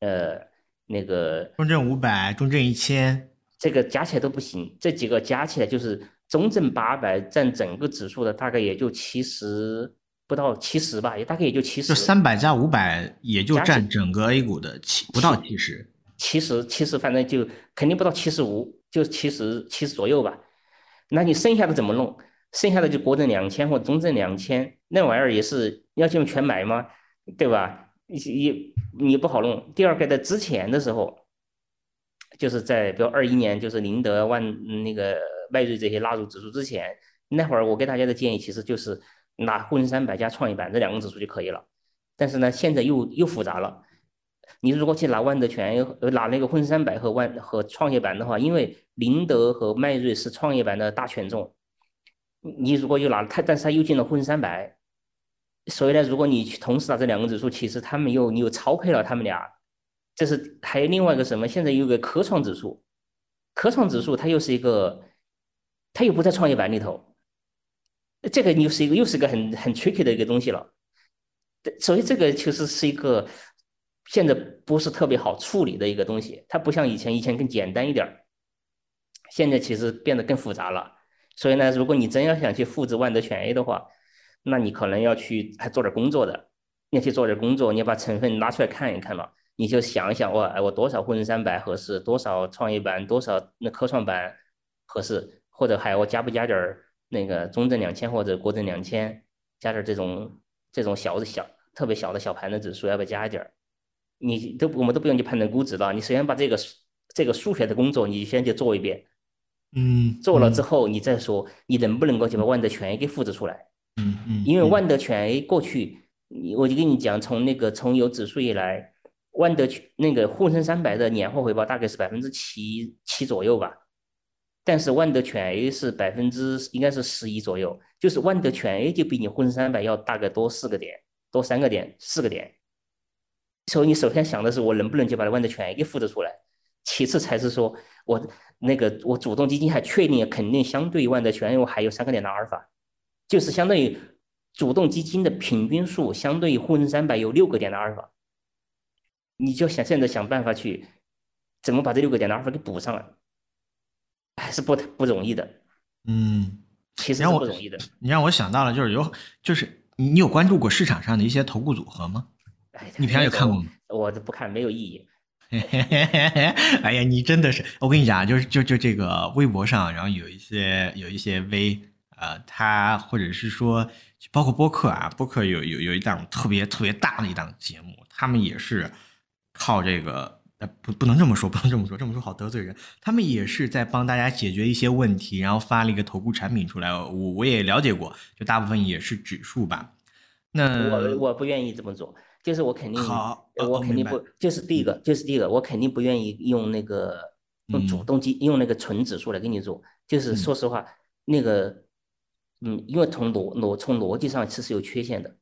呃，那个中证五百、中证一千。这个加起来都不行，这几个加起来就是中证八百占整个指数的大概也就七十不到七十吧，也大概也就七十。就三百加五百，也就占整个 A 股的七不到七十。七十七十，反正就肯定不到七十五，就七十七十左右吧。那你剩下的怎么弄？剩下的就国证两千或中证两千，那玩意儿也是要求全买吗？对吧？也你不好弄。第二个在之前的时候。就是在比如二一年，就是宁德、万那个迈瑞这些纳入指数之前，那会儿我给大家的建议其实就是拿沪深三百加创业板这两个指数就可以了。但是呢，现在又又复杂了。你如果去拿万德全呃拿那个沪深三百和万和创业板的话，因为宁德和迈瑞是创业板的大权重，你如果又拿它，但是它又进了沪深三百，所以呢，如果你去同时拿这两个指数，其实他们又你又超配了他们俩。这是还有另外一个什么？现在有个科创指数，科创指数它又是一个，它又不在创业板里头，这个你又是一个又是一个很很 tricky 的一个东西了。所以这个其实是一个现在不是特别好处理的一个东西，它不像以前，以前更简单一点，现在其实变得更复杂了。所以呢，如果你真要想去复制万德全 A 的话，那你可能要去还做点工作的，要去做点工作，你要把成分拿出来看一看了。你就想一想，我哎，我多少沪深三百合适？多少创业板？多少那科创板合适？或者还我加不加点那个中证两千或者国证两千？加点这种这种小的小特别小的小盘的指数，要不要加一点儿？你都我们都不用去判断估值了，你首先把这个这个数学的工作你先去做一遍，嗯，做了之后你再说你能不能够去把万德全 A 给复制出来？嗯嗯，因为万德全 A 过去，我就跟你讲，从那个从有指数以来。万德全那个沪深三百的年化回报大概是百分之七七左右吧，但是万德全 A 是百分之应该是十一左右，就是万德全 A 就比你沪深三百要大概多四个点，多三个点，四个点。所以你首先想的是我能不能就把万德全 A 给复制出来，其次才是说我那个我主动基金还确定肯定相对于万德全 A 我还有三个点的阿尔法，就是相当于主动基金的平均数相对于沪深三百有六个点的阿尔法。你就想现在想办法去怎么把这六个点的阿尔法给补上来，还是不不容易的。嗯，其实不容易的。你让我想到了，就是有，就是你你有关注过市场上的一些投顾组合吗？你平常有看过吗？我都不看，没有意义。哎呀，你真的是，我跟你讲，就是就就这个微博上，然后有一些有一些微，呃，他或者是说，包括播客啊，播客有有有一档特别特别大的一档节目，他们也是靠这个，呃，不不能这么说，不能这么说，这么说好得罪人。他们也是在帮大家解决一些问题，然后发了一个投顾产品出来，我我也了解过，就大部分也是指数吧。那我我不愿意这么做。就是我肯定，好，我肯定不，就是第一个，就是第一个，我肯定不愿意用那个用主动机，用那个纯指数来给你做。就是说实话，那个，嗯，因为从逻逻从逻辑上其实有缺陷的，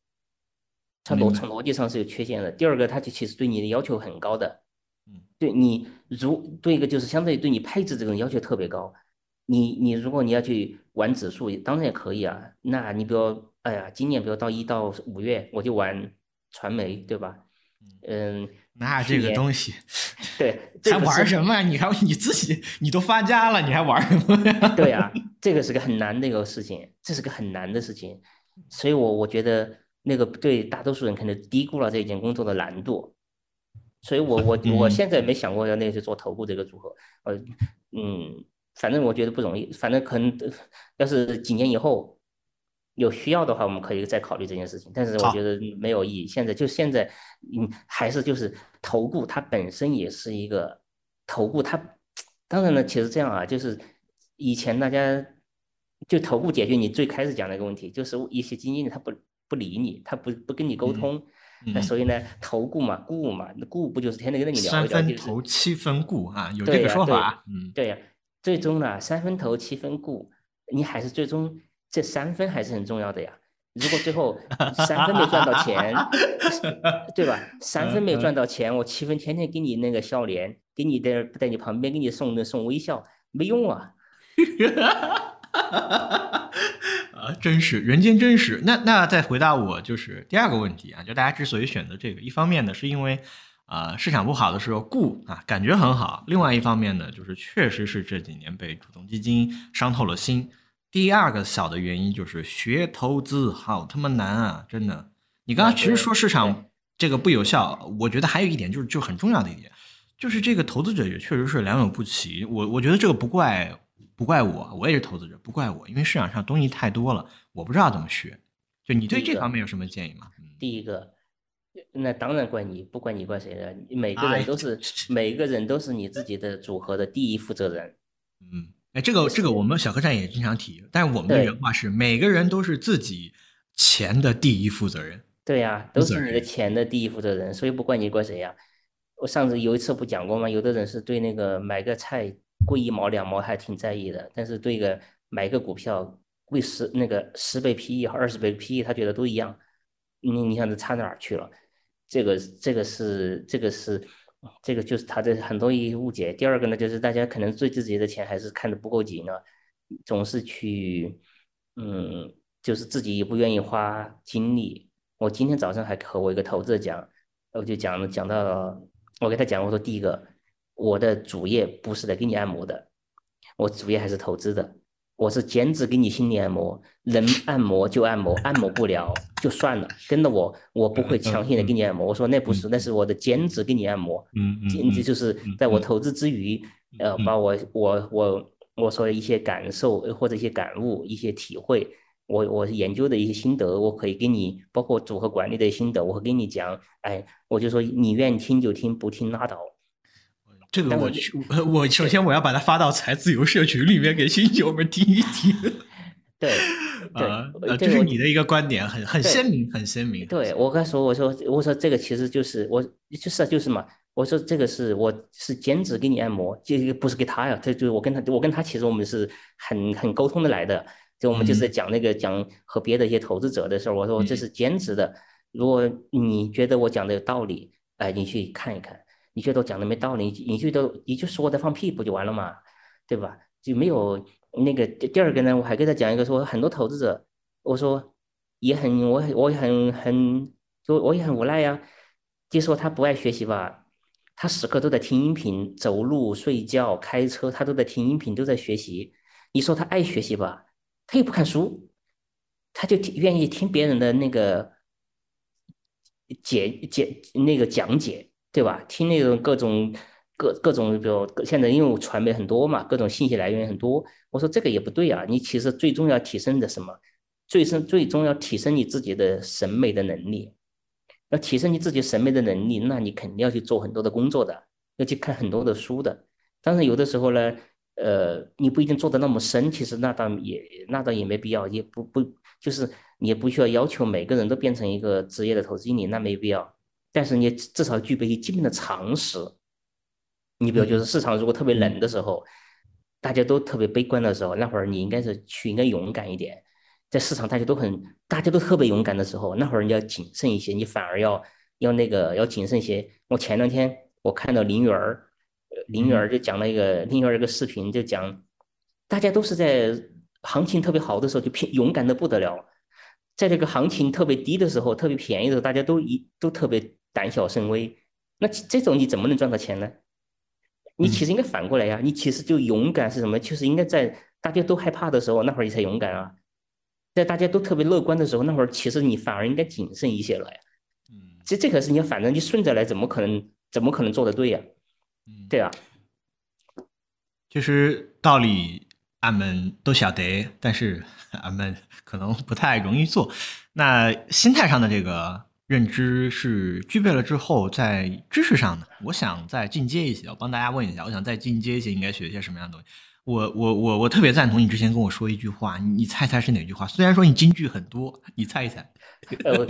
它逻从逻辑上是有缺陷的。第二个，它就其实对你的要求很高的，嗯，对你如对一个就是相对于对你配置这种要求特别高。你你如果你要去玩指数，当然也可以啊。那你比如，哎呀，今年比如到一到五月，我就玩。传媒对吧？嗯，那这个东西，对，还玩什么呀？你还你自己你都发家了，你还玩什么呀？对呀，这个是个很难的一个事情，这是个很难的事情，所以我我觉得那个对大多数人可能低估了这一件工作的难度，所以我我我现在没想过要那个去做头部这个组合，呃，嗯，反正我觉得不容易，反正可能要是几年以后。有需要的话，我们可以再考虑这件事情，但是我觉得没有意义。现在就现在，嗯，还是就是投顾它本身也是一个投顾，它当然了，其实这样啊，就是以前大家就投顾解决你最开始讲那个问题，就是一些基金他不不理你，他不不跟你沟通，那所以呢，投顾嘛，顾嘛，那顾不就是天天跟你聊三分投七分顾啊，有这个说法，嗯，对呀，最终呢，三分投七分顾，你还是最终。这三分还是很重要的呀。如果最后三分没赚到钱，对吧？三分没赚到钱，我七分天天给你那个笑脸，给你在在你旁边给你送那送微笑，没用啊。啊，真实，人间真实。那那再回答我就是第二个问题啊，就大家之所以选择这个，一方面呢是因为啊市场不好的时候顾啊感觉很好，另外一方面呢就是确实是这几年被主动基金伤透了心。第二个小的原因就是学投资好他妈难啊！真的，你刚刚其实说市场这个不有效，我觉得还有一点就是就很重要的一点，就是这个投资者也确实是良莠不齐。我我觉得这个不怪不怪我，我也是投资者，不怪我，因为市场上东西太多了，我不知道怎么学。就你对这方面有什么建议吗？第一个，那当然怪你，不怪你怪谁呢？每个人都是 每个人都是你自己的组合的第一负责人。嗯。哎，这个这个我们小客栈也经常提，但是我们的原话是每个人都是自己钱的第一负责人。对呀，都是你的钱的第一负责人，所以不怪你怪谁呀？我上次有一次不讲过吗？有的人是对那个买个菜贵一毛两毛还挺在意的，但是对个买个股票贵十那个十倍 PE 和二十倍 PE，他觉得都一样。你你想这差哪儿去了？这个这个是这个是。这个就是他的很多一误解。第二个呢，就是大家可能对自己的钱还是看得不够紧呢，总是去，嗯，就是自己也不愿意花精力。我今天早上还和我一个投资者讲，我就讲讲到，我给他讲，我说第一个，我的主业不是来给你按摩的，我主业还是投资的。我是兼职给你心理按摩，能按摩就按摩，按摩不了就算了。跟着我，我不会强行的给你按摩。我说那不是，那是我的兼职给你按摩。嗯兼职就是在我投资之余，呃，把我我我我说的一些感受或者一些感悟、一些体会，我我研究的一些心得，我可以给你，包括组合管理的心得，我会跟你讲。哎，我就说你愿意听就听，不听拉倒。这个我去，我首先我要把它发到财自由社群里面给新友们听一听。对，对，这是你的一个观点，很很鲜明，很鲜明。对我刚说，我说我说这个其实就是我就是就是嘛，我说这个是我是兼职给你按摩，这个不是给他呀，这就是我跟他我跟他其实我们是很很沟通的来的，就我们就是在讲那个讲和别的一些投资者的时候，我说这是兼职的，如果你觉得我讲的有道理，哎，你去看一看。你觉得我讲的没道理，你觉得你就说的放屁不就完了嘛？对吧？就没有那个第二个呢？我还给他讲一个说，很多投资者，我说也很我我也很很就我也很无奈呀。就说他不爱学习吧，他时刻都在听音频，走路、睡觉、开车，他都在听音频，都在学习。你说他爱学习吧，他又不看书，他就愿意听别人的那个解解那个讲解。对吧？听那种各种各各种，比如现在因为传媒很多嘛，各种信息来源很多。我说这个也不对啊，你其实最终要提升的什么？最深最终要提升你自己的审美的能力。要提升你自己审美的能力，那你肯定要去做很多的工作的，要去看很多的书的。但是，有的时候呢，呃，你不一定做的那么深，其实那倒也那倒也没必要，也不不就是你也不需要要求每个人都变成一个职业的投资经理，那没必要。但是你至少具备一基本的常识。你比如就是市场如果特别冷的时候，大家都特别悲观的时候，那会儿你应该是去应该勇敢一点。在市场大家都很大家都特别勇敢的时候，那会儿你要谨慎一些，你反而要要那个要谨慎一些。我前两天我看到林园儿，林园儿就讲了一个林园儿一个视频，就讲大家都是在行情特别好的时候就偏勇敢的不得了，在这个行情特别低的时候，特别便宜的时候，大家都一都特别胆小慎微。那这种你怎么能赚到钱呢？你其实应该反过来呀，你其实就勇敢是什么？就是应该在大家都害怕的时候，那会儿你才勇敢啊。在大家都特别乐观的时候，那会儿其实你反而应该谨慎一些了呀。嗯，这这可是你反正你顺着来，怎么可能怎么可能做得对呀？嗯，对啊。其实道理俺们都晓得，但是 俺们可能不太容易做。那心态上的这个认知是具备了之后，在知识上呢，我想再进阶一些。我帮大家问一下，我想再进阶一些，应该学一些什么样的东西？我我我我特别赞同你之前跟我说一句话，你你猜猜是哪句话？虽然说你金句很多，你猜一猜。呃，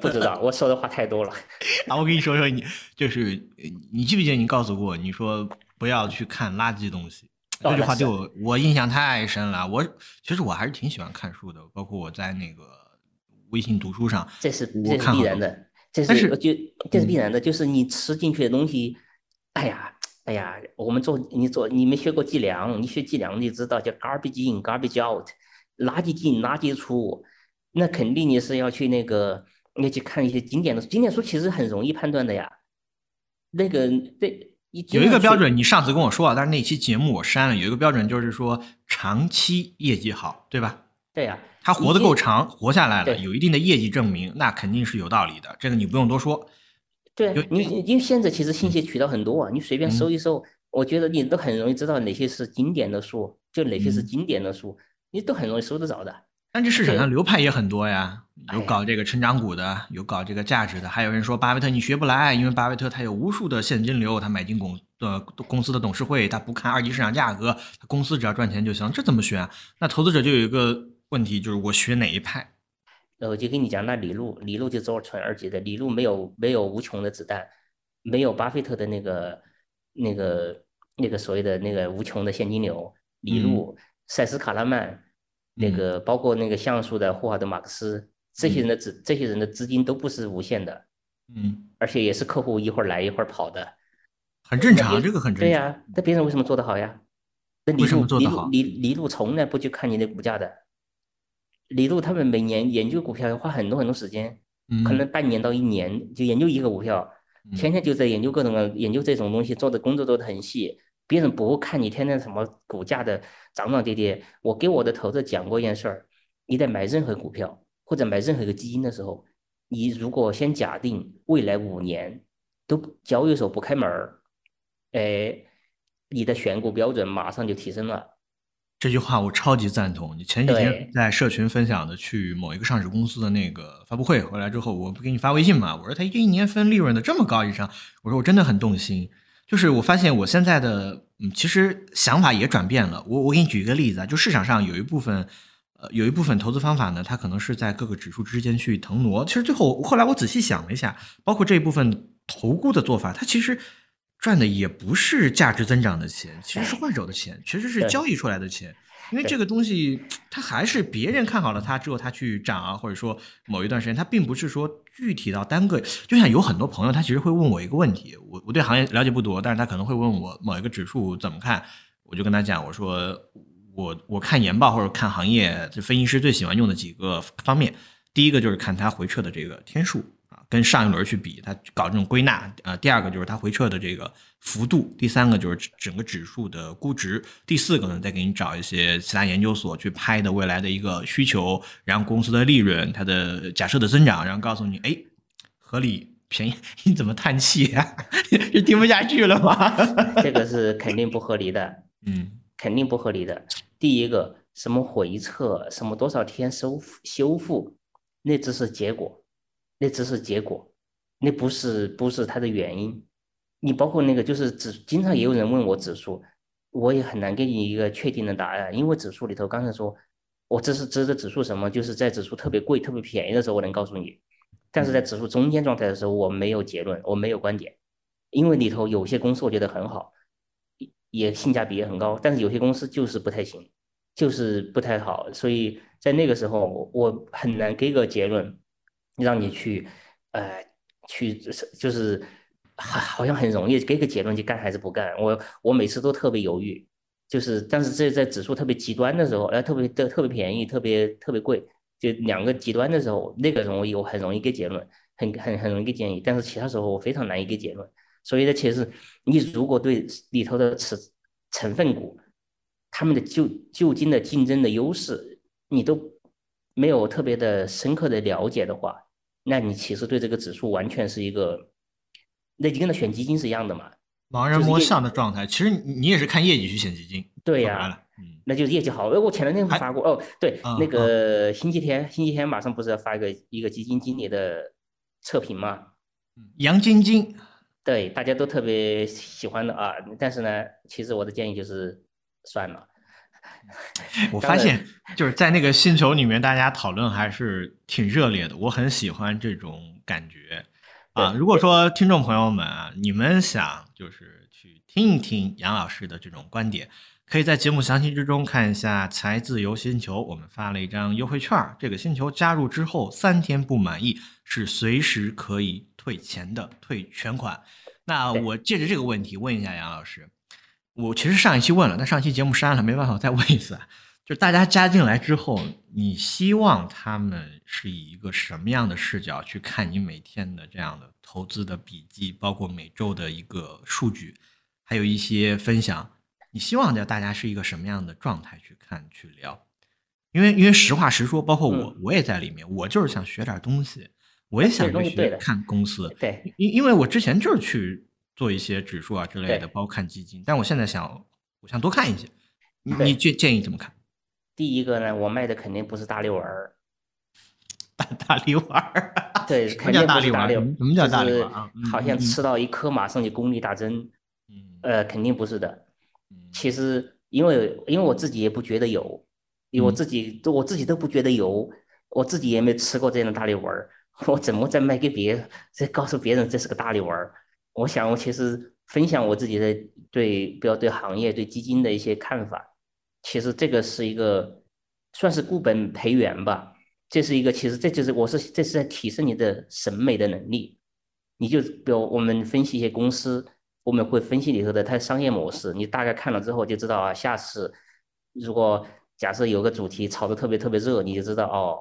不知道，我说的话太多了。啊，我跟你说说，你就是你记不记得你告诉过我，你说不要去看垃圾东西，这句话对我我印象太深了。我其实我还是挺喜欢看书的，包括我在那个微信读书上，这是这是必然的，这是就这是必然的，就是你吃进去的东西，哎呀。哎呀，我们做你做你没学过计量，你学计量你知道叫 garbage in garbage out，垃圾进垃圾出，那肯定你是要去那个要去看一些经典的经典书，其实很容易判断的呀。那个对，有一个标准，你上次跟我说啊，但是那期节目我删了。有一个标准就是说长期业绩好，对吧？对呀，他活得够长，活下来了，有一定的业绩证明，那肯定是有道理的。这个你不用多说。对你，因为现在其实信息渠道很多啊，你随便搜一搜，我觉得你都很容易知道哪些是经典的书，就哪些是经典的书，你都很容易搜得着的。但这市场上流派也很多呀，有搞这个成长股的，有搞这个价值的，还有人说巴菲特你学不来，因为巴菲特他有无数的现金流，他买进公的公司的董事会，他不看二级市场价格，公司只要赚钱就行，这怎么学？那投资者就有一个问题，就是我学哪一派？呃我就跟你讲，那李路，李路就做纯二级的，李路没有没有无穷的子弹，没有巴菲特的那个那个那个所谓的那个无穷的现金流。李路、塞斯·卡拉曼，那个包括那个橡树的霍华德·马克思，这些人的资这些人的资金都不是无限的，嗯，而且也是客户一会儿来一会儿跑的，很正常，这个很正常。对呀，那别人为什么做得好呀？那李路李路李李路从来不去看你的股价的。李路他们每年研究股票要花很多很多时间，可能半年到一年就研究一个股票，天天就在研究各种各研究这种东西，做的工作做的很细。别人不看你天天什么股价的涨涨跌跌。我给我的投资讲过一件事儿：你在买任何股票或者买任何一个基金的时候，你如果先假定未来五年都交易所不开门儿，哎，你的选股标准马上就提升了。这句话我超级赞同。你前几天在社群分享的去某一个上市公司的那个发布会回来之后，我不给你发微信嘛？我说他这一年分利润的这么高以上，我说我真的很动心。就是我发现我现在的嗯，其实想法也转变了。我我给你举一个例子啊，就市场上有一部分呃有一部分投资方法呢，它可能是在各个指数之间去腾挪。其实最后后来我仔细想了一下，包括这一部分投顾的做法，它其实。赚的也不是价值增长的钱，其实是换手的钱，其实是交易出来的钱。因为这个东西，它还是别人看好了它之后，它去涨啊，或者说某一段时间，它并不是说具体到单个。就像有很多朋友，他其实会问我一个问题，我我对行业了解不多，但是他可能会问我某一个指数怎么看，我就跟他讲，我说我我看研报或者看行业，这分析师最喜欢用的几个方面，第一个就是看它回撤的这个天数。跟上一轮去比，它搞这种归纳，呃，第二个就是它回撤的这个幅度，第三个就是整个指数的估值，第四个呢，再给你找一些其他研究所去拍的未来的一个需求，然后公司的利润，它的假设的增长，然后告诉你，哎，合理便宜，你怎么叹气呀？是听不下去了吗？这个是肯定不合理的，嗯肯定不合理的。第一个，什么回撤，什么多少天收复修复，那只是结果，那只是结果，那不是不是它的原因。你包括那个就是指，经常也有人问我指数，我也很难给你一个确定的答案，因为指数里头刚才说，我这是指的指数什么，就是在指数特别贵、特别便宜的时候，我能告诉你，但是在指数中间状态的时候，我没有结论，我没有观点，因为里头有些公司我觉得很好，也也性价比也很高，但是有些公司就是不太行，就是不太好，所以在那个时候我很难给个结论，让你去，呃，去就是。好，好像很容易给个结论就干还是不干。我我每次都特别犹豫，就是但是这在指数特别极端的时候，哎，特别的特别便宜，特别特别贵，就两个极端的时候，那个容易我很容易给结论，很很很容易给建议。但是其他时候我非常难以给结论。所以呢，其实你如果对里头的成成分股，他们的就就近的竞争的优势，你都没有特别的深刻的了解的话，那你其实对这个指数完全是一个。那就跟他选基金是一样的嘛，盲人摸象的状态。其实你也是看业绩去选基金。对呀，嗯，那就是业绩好。哎，我前两天发过哦，对，那个星期天，星期天马上不是要发一个一个基金经理的测评吗？杨晶晶，对，大家都特别喜欢的啊。但是呢，其实我的建议就是算了。我发现就是在那个星球里面，大家讨论还是挺热烈的，我很喜欢这种感觉。啊，如果说听众朋友们啊，你们想就是去听一听杨老师的这种观点，可以在节目详情之中看一下财自由星球，我们发了一张优惠券，这个星球加入之后三天不满意是随时可以退钱的，退全款。那我借着这个问题问一下杨老师，我其实上一期问了，但上期节目删了，没办法再问一次。就大家加进来之后，你希望他们是以一个什么样的视角去看你每天的这样的投资的笔记，包括每周的一个数据，还有一些分享。你希望叫大家是一个什么样的状态去看去聊？因为因为实话实说，包括我我也在里面，我就是想学点东西，我也想去看公司。对，因因为我之前就是去做一些指数啊之类的，包括看基金，但我现在想，我想多看一些。你你建建议怎么看？第一个呢，我卖的肯定不是大力丸儿，大大力丸 儿，对，肯定不是大力丸什么叫大力丸啊？好像吃到一颗马上就功力大增，嗯，呃，肯定不是的。其实因为因为我自己也不觉得有，因为我自己都我自己都不觉得有，我自己也没吃过这样的大力丸儿，我怎么再卖给别人，再告诉别人这是个大力丸儿？我想我其实分享我自己的对，比如对行业、对基金的一些看法。其实这个是一个算是固本培元吧，这是一个其实这就是我是这是在提升你的审美的能力。你就比如我们分析一些公司，我们会分析里头的它商业模式，你大概看了之后就知道啊，下次如果假设有个主题炒得特别特别热，你就知道哦，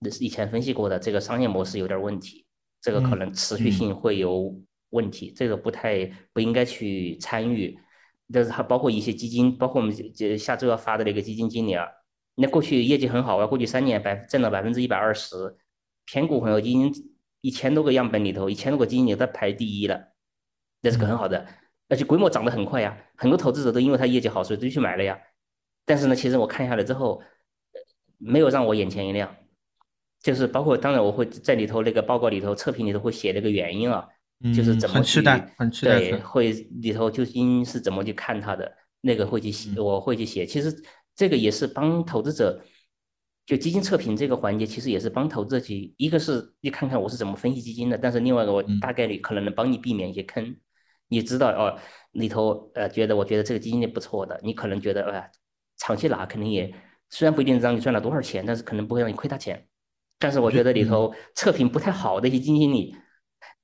那是以前分析过的这个商业模式有点问题，这个可能持续性会有问题，这个不太不应该去参与。但是还包括一些基金，包括我们这下周要发的那个基金经理啊，那过去业绩很好啊，过去三年百挣了百分之一百二十，偏股朋友基金一千多个样本里头，一千多个基金里它排第一了，那是个很好的，而且规模涨得很快呀，很多投资者都因为它业绩好，所以都去买了呀。但是呢，其实我看下来之后，没有让我眼前一亮，就是包括当然我会在里头那个报告里头测评里头会写那个原因啊。就是怎么去对会里头究竟是怎么去看它的那个会去写，我会去写。其实这个也是帮投资者，就基金测评这个环节，其实也是帮投资者去，一个是你看看我是怎么分析基金的，但是另外一个我大概率可能能帮你避免一些坑。你知道哦，里头呃觉得我觉得这个基金也不错的，你可能觉得哎，长期拿肯定也虽然不一定让你赚了多少钱，但是可能不会让你亏大钱。但是我觉得里头测评不太好的一些基金经理。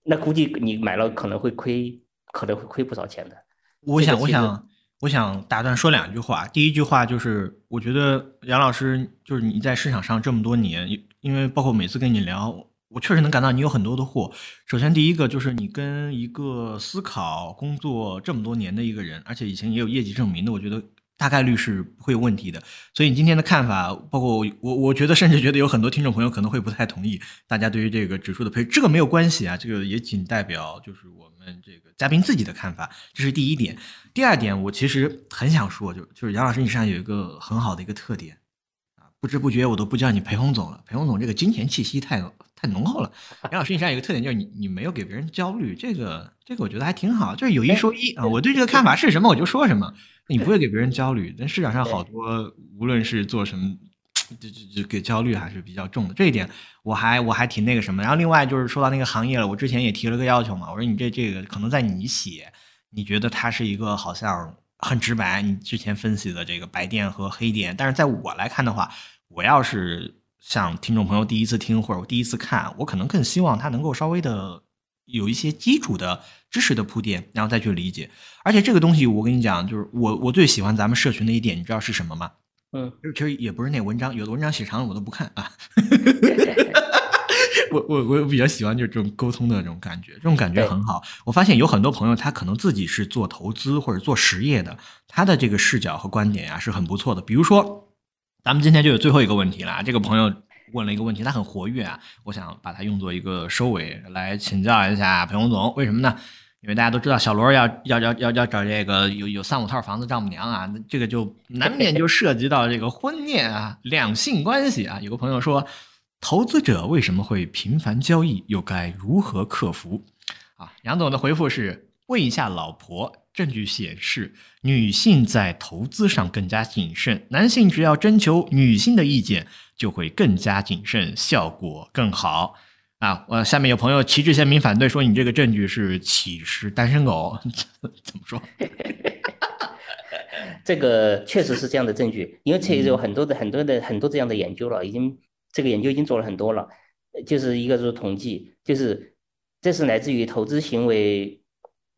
那估计你买了可能会亏，可能会亏不少钱的。我想，我想，我想打断说两句话。第一句话就是，我觉得杨老师就是你在市场上这么多年，因为包括每次跟你聊，我确实能感到你有很多的货。首先，第一个就是你跟一个思考工作这么多年的一个人，而且以前也有业绩证明的，我觉得大概率是不会有问题的。所以你今天的看法，包括我，我我觉得甚至觉得有很多听众朋友可能会不太同意大家对于这个指数的配置，这个没有关系啊，这个也仅代表就是我们这个嘉宾自己的看法，这是第一点。第二点，我其实很想说，就就是杨老师你身上有一个很好的一个特点啊，不知不觉我都不叫你裴洪总了，裴洪总这个金钱气息太太浓厚了。杨老师你身上有一个特点，就是你你没有给别人焦虑，这个这个我觉得还挺好，就是有一说一啊，我对这个看法是什么我就说什么，你不会给别人焦虑。但市场上好多无论是做什么，就就就给焦虑还是比较重的，这一点我还我还挺那个什么。然后另外就是说到那个行业了，我之前也提了个要求嘛，我说你这这个可能在你写。你觉得它是一个好像很直白，你之前分析的这个白电和黑电，但是在我来看的话，我要是像听众朋友第一次听或者我第一次看，我可能更希望它能够稍微的有一些基础的知识的铺垫，然后再去理解。而且这个东西我跟你讲，就是我我最喜欢咱们社群的一点，你知道是什么吗？嗯，其实也不是那文章，有的文章写长了我都不看啊。我我我比较喜欢就是这种沟通的这种感觉，这种感觉很好。我发现有很多朋友，他可能自己是做投资或者做实业的，他的这个视角和观点啊是很不错的。比如说，咱们今天就有最后一个问题了。这个朋友问了一个问题，他很活跃啊，我想把它用作一个收尾来请教一下裴洪总，为什么呢？因为大家都知道小罗要要要要要找这个有有三五套房子丈母娘啊，这个就难免就涉及到这个婚恋啊、两性关系啊。有个朋友说。投资者为什么会频繁交易？又该如何克服？啊，杨总的回复是：问一下老婆。证据显示，女性在投资上更加谨慎，男性只要征求女性的意见，就会更加谨慎，效果更好。啊，我下面有朋友旗帜鲜明反对，说你这个证据是歧视单身狗，怎么说？这个确实是这样的证据，因为确实有很多的很多的很多这样的研究了，已经。这个研究已经做了很多了，就是一个是统计，就是这是来自于《投资行为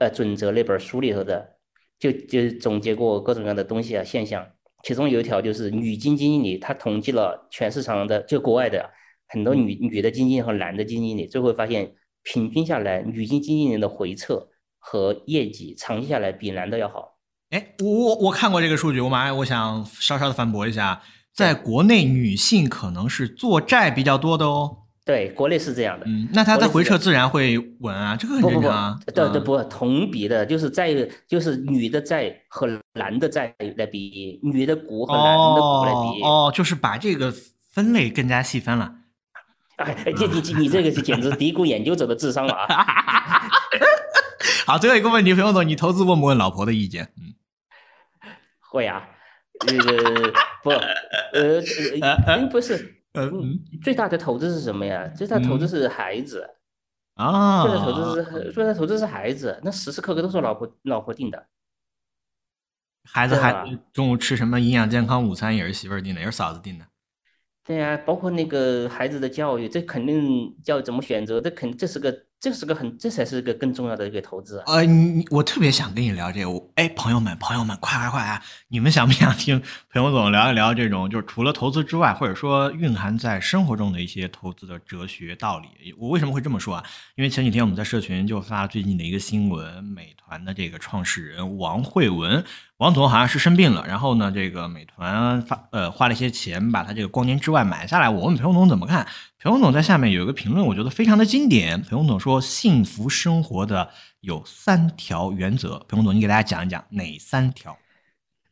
呃准则》那本书里头的，就就总结过各种各样的东西啊现象，其中有一条就是女基金经理，他统计了全市场的就国外的很多女女的基金和男的基金经理，最后发现平均下来，女基金经理的回撤和业绩长期下来比男的要好。哎，我我我看过这个数据，我马上我想稍稍的反驳一下。在国内，女性可能是做债比较多的哦。对，国内是这样的。嗯，那它的回撤自然会稳啊，这个很正常啊。对对不，同比的，就是在，就是女的在和男的在来比，女的股和男的股来比。哦，就是把这个分类更加细分了。哎，这你你这个是简直低估研究者的智商了啊！好，最后一个问题，裴总总，你投资问不问老婆的意见？嗯，会啊。呃不，呃呃 不是，嗯，最大的投资是什么呀？最大的投资是孩子啊，最大投资是最大投资是孩子，那时时刻刻都是老婆老婆定的。孩子还中午吃什么营养健康午餐也是媳妇儿定的，也是嫂子定的。对呀，包括那个孩子的教育，这肯定教育怎么选择，这肯这是个。这是个很，这才是一个更重要的一个投资。呃，你我特别想跟你聊这个。哎，朋友们，朋友们，快快快啊！你们想不想听裴勇总聊一聊这种，就是除了投资之外，或者说蕴含在生活中的一些投资的哲学道理？我为什么会这么说啊？因为前几天我们在社群就发最近的一个新闻，美团的这个创始人王慧文。王总好像是生病了，然后呢，这个美团发呃花了一些钱把他这个光年之外买下来。我问裴洪总怎么看，裴洪总在下面有一个评论，我觉得非常的经典。裴洪总说，幸福生活的有三条原则。裴洪总，你给大家讲一讲哪三条？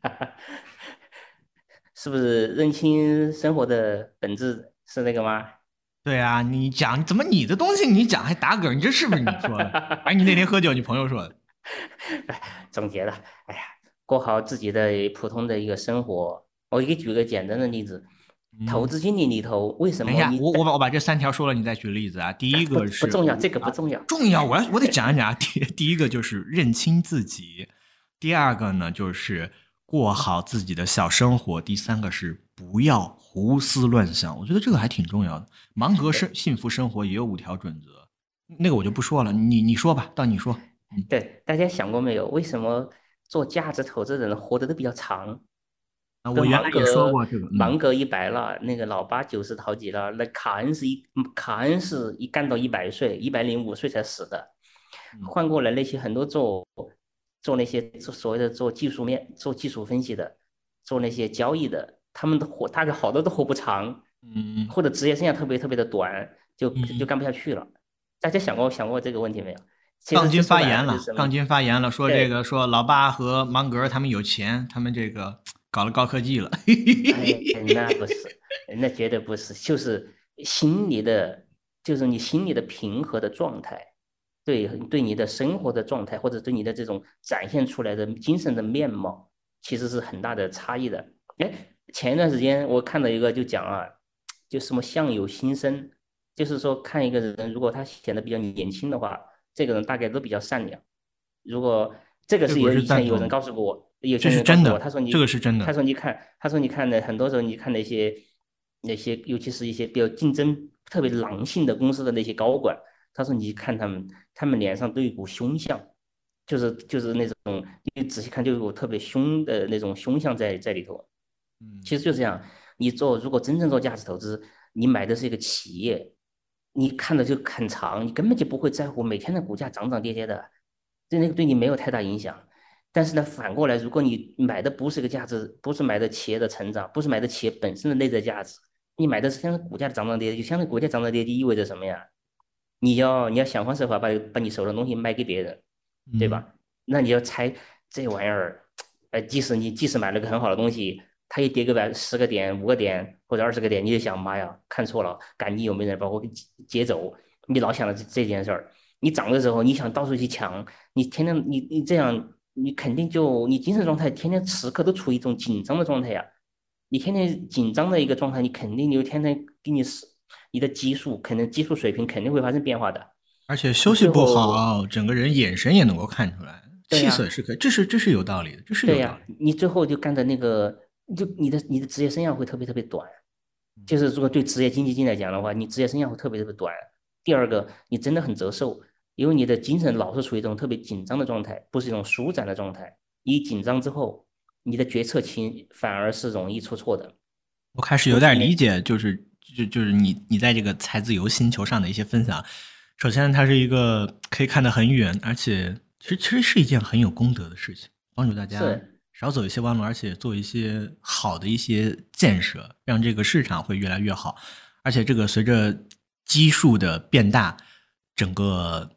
是不是认清生活的本质是那个吗？对啊，你讲怎么你的东西你讲还打嗝，你这是不是你说的？哎，你那天喝酒，你朋友说的。总结了，哎呀。过好自己的普通的一个生活。我给你举个简单的例子，投资经理里头为什么？等一下，我我把我把这三条说了，你再举例子啊。第一个是不重要，这个不重要。重要，我要我得讲一讲。第第一个就是认清自己，第二个呢就是过好自己的小生活，第三个是不要胡思乱想。我觉得这个还挺重要的。芒格生幸福生活也有五条准则，那个我就不说了。你你说吧，到你说。对，大家想过没有？为什么？做价值投资人活得都比较长，啊，我原来也说过这个，芒格一百了，那个老八九十好几了，那卡恩是一卡恩是一干到一百岁，一百零五岁才死的。换过来那些很多做做那些做所谓的做技术面做技术分析的，做那些交易的，他们都活大概好多都活不长，嗯，或者职业生涯特别特别的短，就嗯就干不下去了。大家想过想过这个问题没有？杠精发言了杠精发言了，说这个说老八和芒格他们有钱，他们这个搞了高科技了。哎，那不是，那绝对不是，就是心理的，就是你心理的平和的状态，对对你的生活的状态，或者对你的这种展现出来的精神的面貌，其实是很大的差异的。哎，前一段时间我看到一个就讲啊，就什么相由心生，就是说看一个人如果他显得比较年轻的话，这个人大概都比较善良。如果这个是有以前有人告诉过我，有这些是真的人告诉我，他说你这个是真的他说你看，他说你看的很多时候你看那些那些，尤其是一些比较竞争特别狼性的公司的那些高管，他说你看他们，他们脸上都有股凶相，就是就是那种你仔细看就有股特别凶的那种凶相在在里头。嗯其实就这样，你做如果真正做价值投资，你买的是一个企业，你看的就很长，你根本就不会在乎每天的股价涨涨跌跌的，对那个对你没有太大影响。但是呢，反过来，如果你买的不是个价值，不是买的企业的成长，不是买的企业本身的内在价值，你买的是相当股价的涨涨跌跌，就相当于股价涨涨跌跌意味着什么呀？你要你要想方设法把把你手上的东西卖给别人，对？嗯吧？那你要猜这玩意儿，呃，即使你即使买了个很好的东西，它也跌个百十个点、五个点或者二十个点，你就想妈呀，看错了，赶紧有没有人把我给接接走？你老想着这这件事儿，你涨的时候你想到处去抢，你天天你你这样，你肯定就你精神状态天天时刻都处于一种紧张的状态呀。你天天紧张的一个状态，你肯定就天天给你是你的激素，可能激素水平肯定会发生变化的。而且休息不好，整个人眼神也能够看出来，气色是可以，这是这是有道理的，这是有对呀、道理。你最后就干的那个，就你的你的职业生涯会特别特别短。嗯就是如果对职业经济金来讲的话，你职业生涯会特别特别短。第二个，你真的很折寿，因为你的精神老是处于一种特别紧张的状态，不是一种舒展的状态。一紧张之后，你的决策情反而是容易出错的。我开始有点理解，就是就就是你你在这个财自由星球上的一些分享。首先，它是一个可以看得很远，而且其实其实是一件很有功德的事情，帮助大家是少走一些弯路，而且做一些好的一些建设，让这个市场会越来越好。而且这个随着基数的变大，整个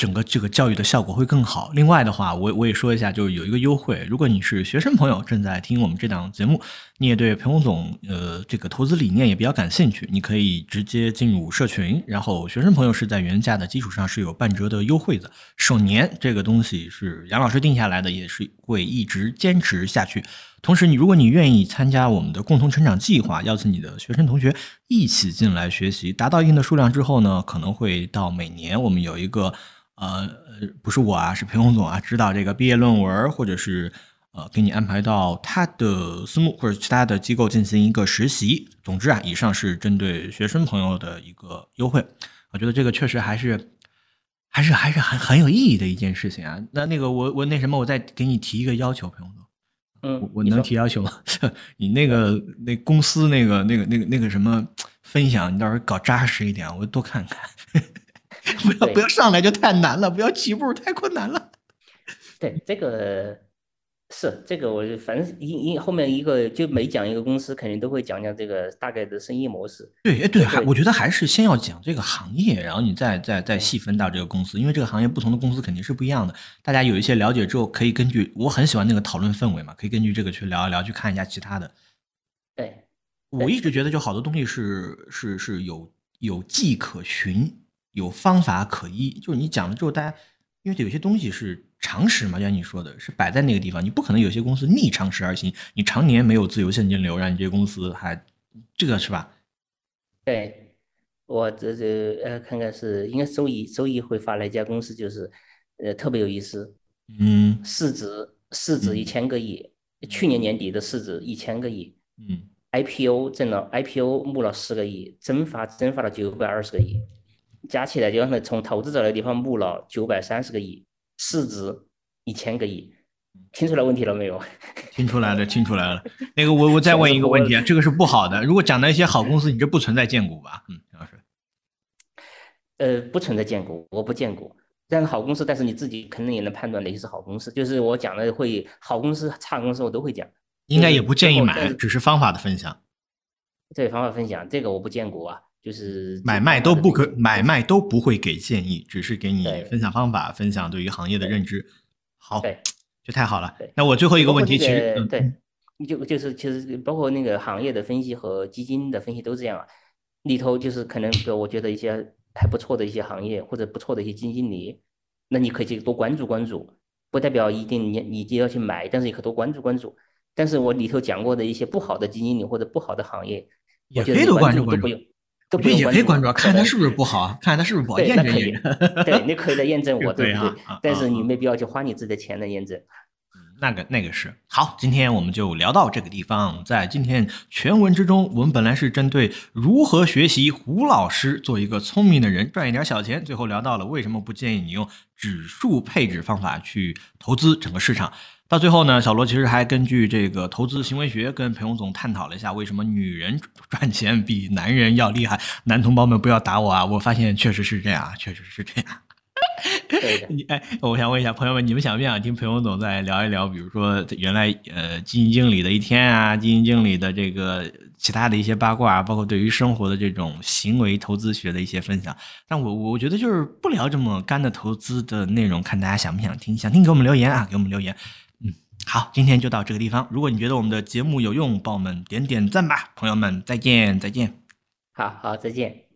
整个这个教育的效果会更好。另外的话，我我也说一下，就是有一个优惠，如果你是学生朋友正在听我们这档节目，你也对彭总呃这个投资理念也比较感兴趣，你可以直接进入社群，然后学生朋友是在原价的基础上是有半折的优惠的。首年这个东西是杨老师定下来的，也是会一直坚持下去。同时，你如果你愿意参加我们的共同成长计划，邀请你的学生同学一起进来学习，达到一定的数量之后呢，可能会到每年我们有一个呃呃，不是我啊，是裴洪总啊，指导这个毕业论文，或者是呃给你安排到他的私募或者其他的机构进行一个实习。总之啊，以上是针对学生朋友的一个优惠，我觉得这个确实还是。还是还是很很有意义的一件事情啊！那那个我我那什么，我再给你提一个要求，裴洪总，嗯我，我能提要求吗？你那个那公司那个那个那个那个什么分享，你到时候搞扎实一点，我多看看。不要不要上来就太难了，不要起步太困难了。对，这个是这个，我就反正一一后面一个就每讲一个公司，肯定都会讲讲这个大概的生意模式。对，哎对，我觉得还是先要讲这个行业，然后你再再再细分到这个公司，因为这个行业不同的公司肯定是不一样的。大家有一些了解之后，可以根据我很喜欢那个讨论氛围嘛，可以根据这个去聊一聊，去看一下其他的。对，我一直觉得，就好多东西是是是有有迹可循，有方法可依。就是你讲了之后，大家因为有些东西是常识嘛，就像你说的，是摆在那个地方，你不可能有些公司逆常识而行，你常年没有自由现金流，让你这些公司还这个是吧？对，我这这呃，看看是应该周一周一会发来一家公司，就是呃特别有意思，嗯市值市值一嗯千个亿，去年年底的市值一千个亿嗯，IPO 挣了 IPO 募了十个亿，增发增发了九百二十个亿，加起来就让他从投资者的地方募了九百三十个亿，市值一千个亿，听出来问题了没有？听出来了，听出来了。那个我我再问一个问题啊，这个是不好的。如果讲到一些好公司，你这不存在荐股吧？嗯，杨老师。呃，不存在荐股，我不荐股。但是好公司，但是你自己肯定也能判断哪些是好公司。就是我讲的会好公司、差公司，我都会讲。应该也不建议买，只是方法的分享。对方法分享，这个我不荐股啊，就是买卖都不可，买卖都不会给建议，只是给你分享方法，分享对于行业的认知。好，对这太好了对。那我最后一个问题，其实对，就就是其实包括那个行业的分析和基金的分析都这样啊，里头就是可能比如我觉得一些还不错的一些行业或者不错的一些基金经理，那你可以去多关注关注，不代表一定你你一定要去买，但是你可以多关注关注。但是我里头讲过的一些不好的基金经理或者不好的行业，也我觉得你可以多关注注关注都不也可以关注，啊，看他是不是不好，看他是不是不好，对，验证验证。，对，你可以来验证 我，对对不对啊啊？啊但是你啊没必要去花你自己的钱来验证。那个那个是好，今天我们就聊到这个地方。在今天全文之中，我们本来是针对如何学习胡老师做一个聪明的人，赚一点小钱，最后聊到了为什么不建议你用指数配置方法去投资整个市场。到最后呢，小罗其实还根据这个投资行为学跟裴勇总探讨了一下，为什么女人赚钱比男人要厉害。男同胞们不要打我啊！我发现确实是这样，确实是这样。你哎，我想问一下朋友们，你们想不想听裴勇总再聊一聊，比如说原来呃基金经理的一天啊，基金经理的这个其他的一些八卦啊，包括对于生活的这种行为投资学的一些分享？但我我觉得就是不聊这么干的投资的内容，看大家想不想听，想听给我们留言啊，给我们留言。好，今天就到这个地方。如果你觉得我们的节目有用，帮我们点点赞吧，朋友们，再见，再见。好好，再见。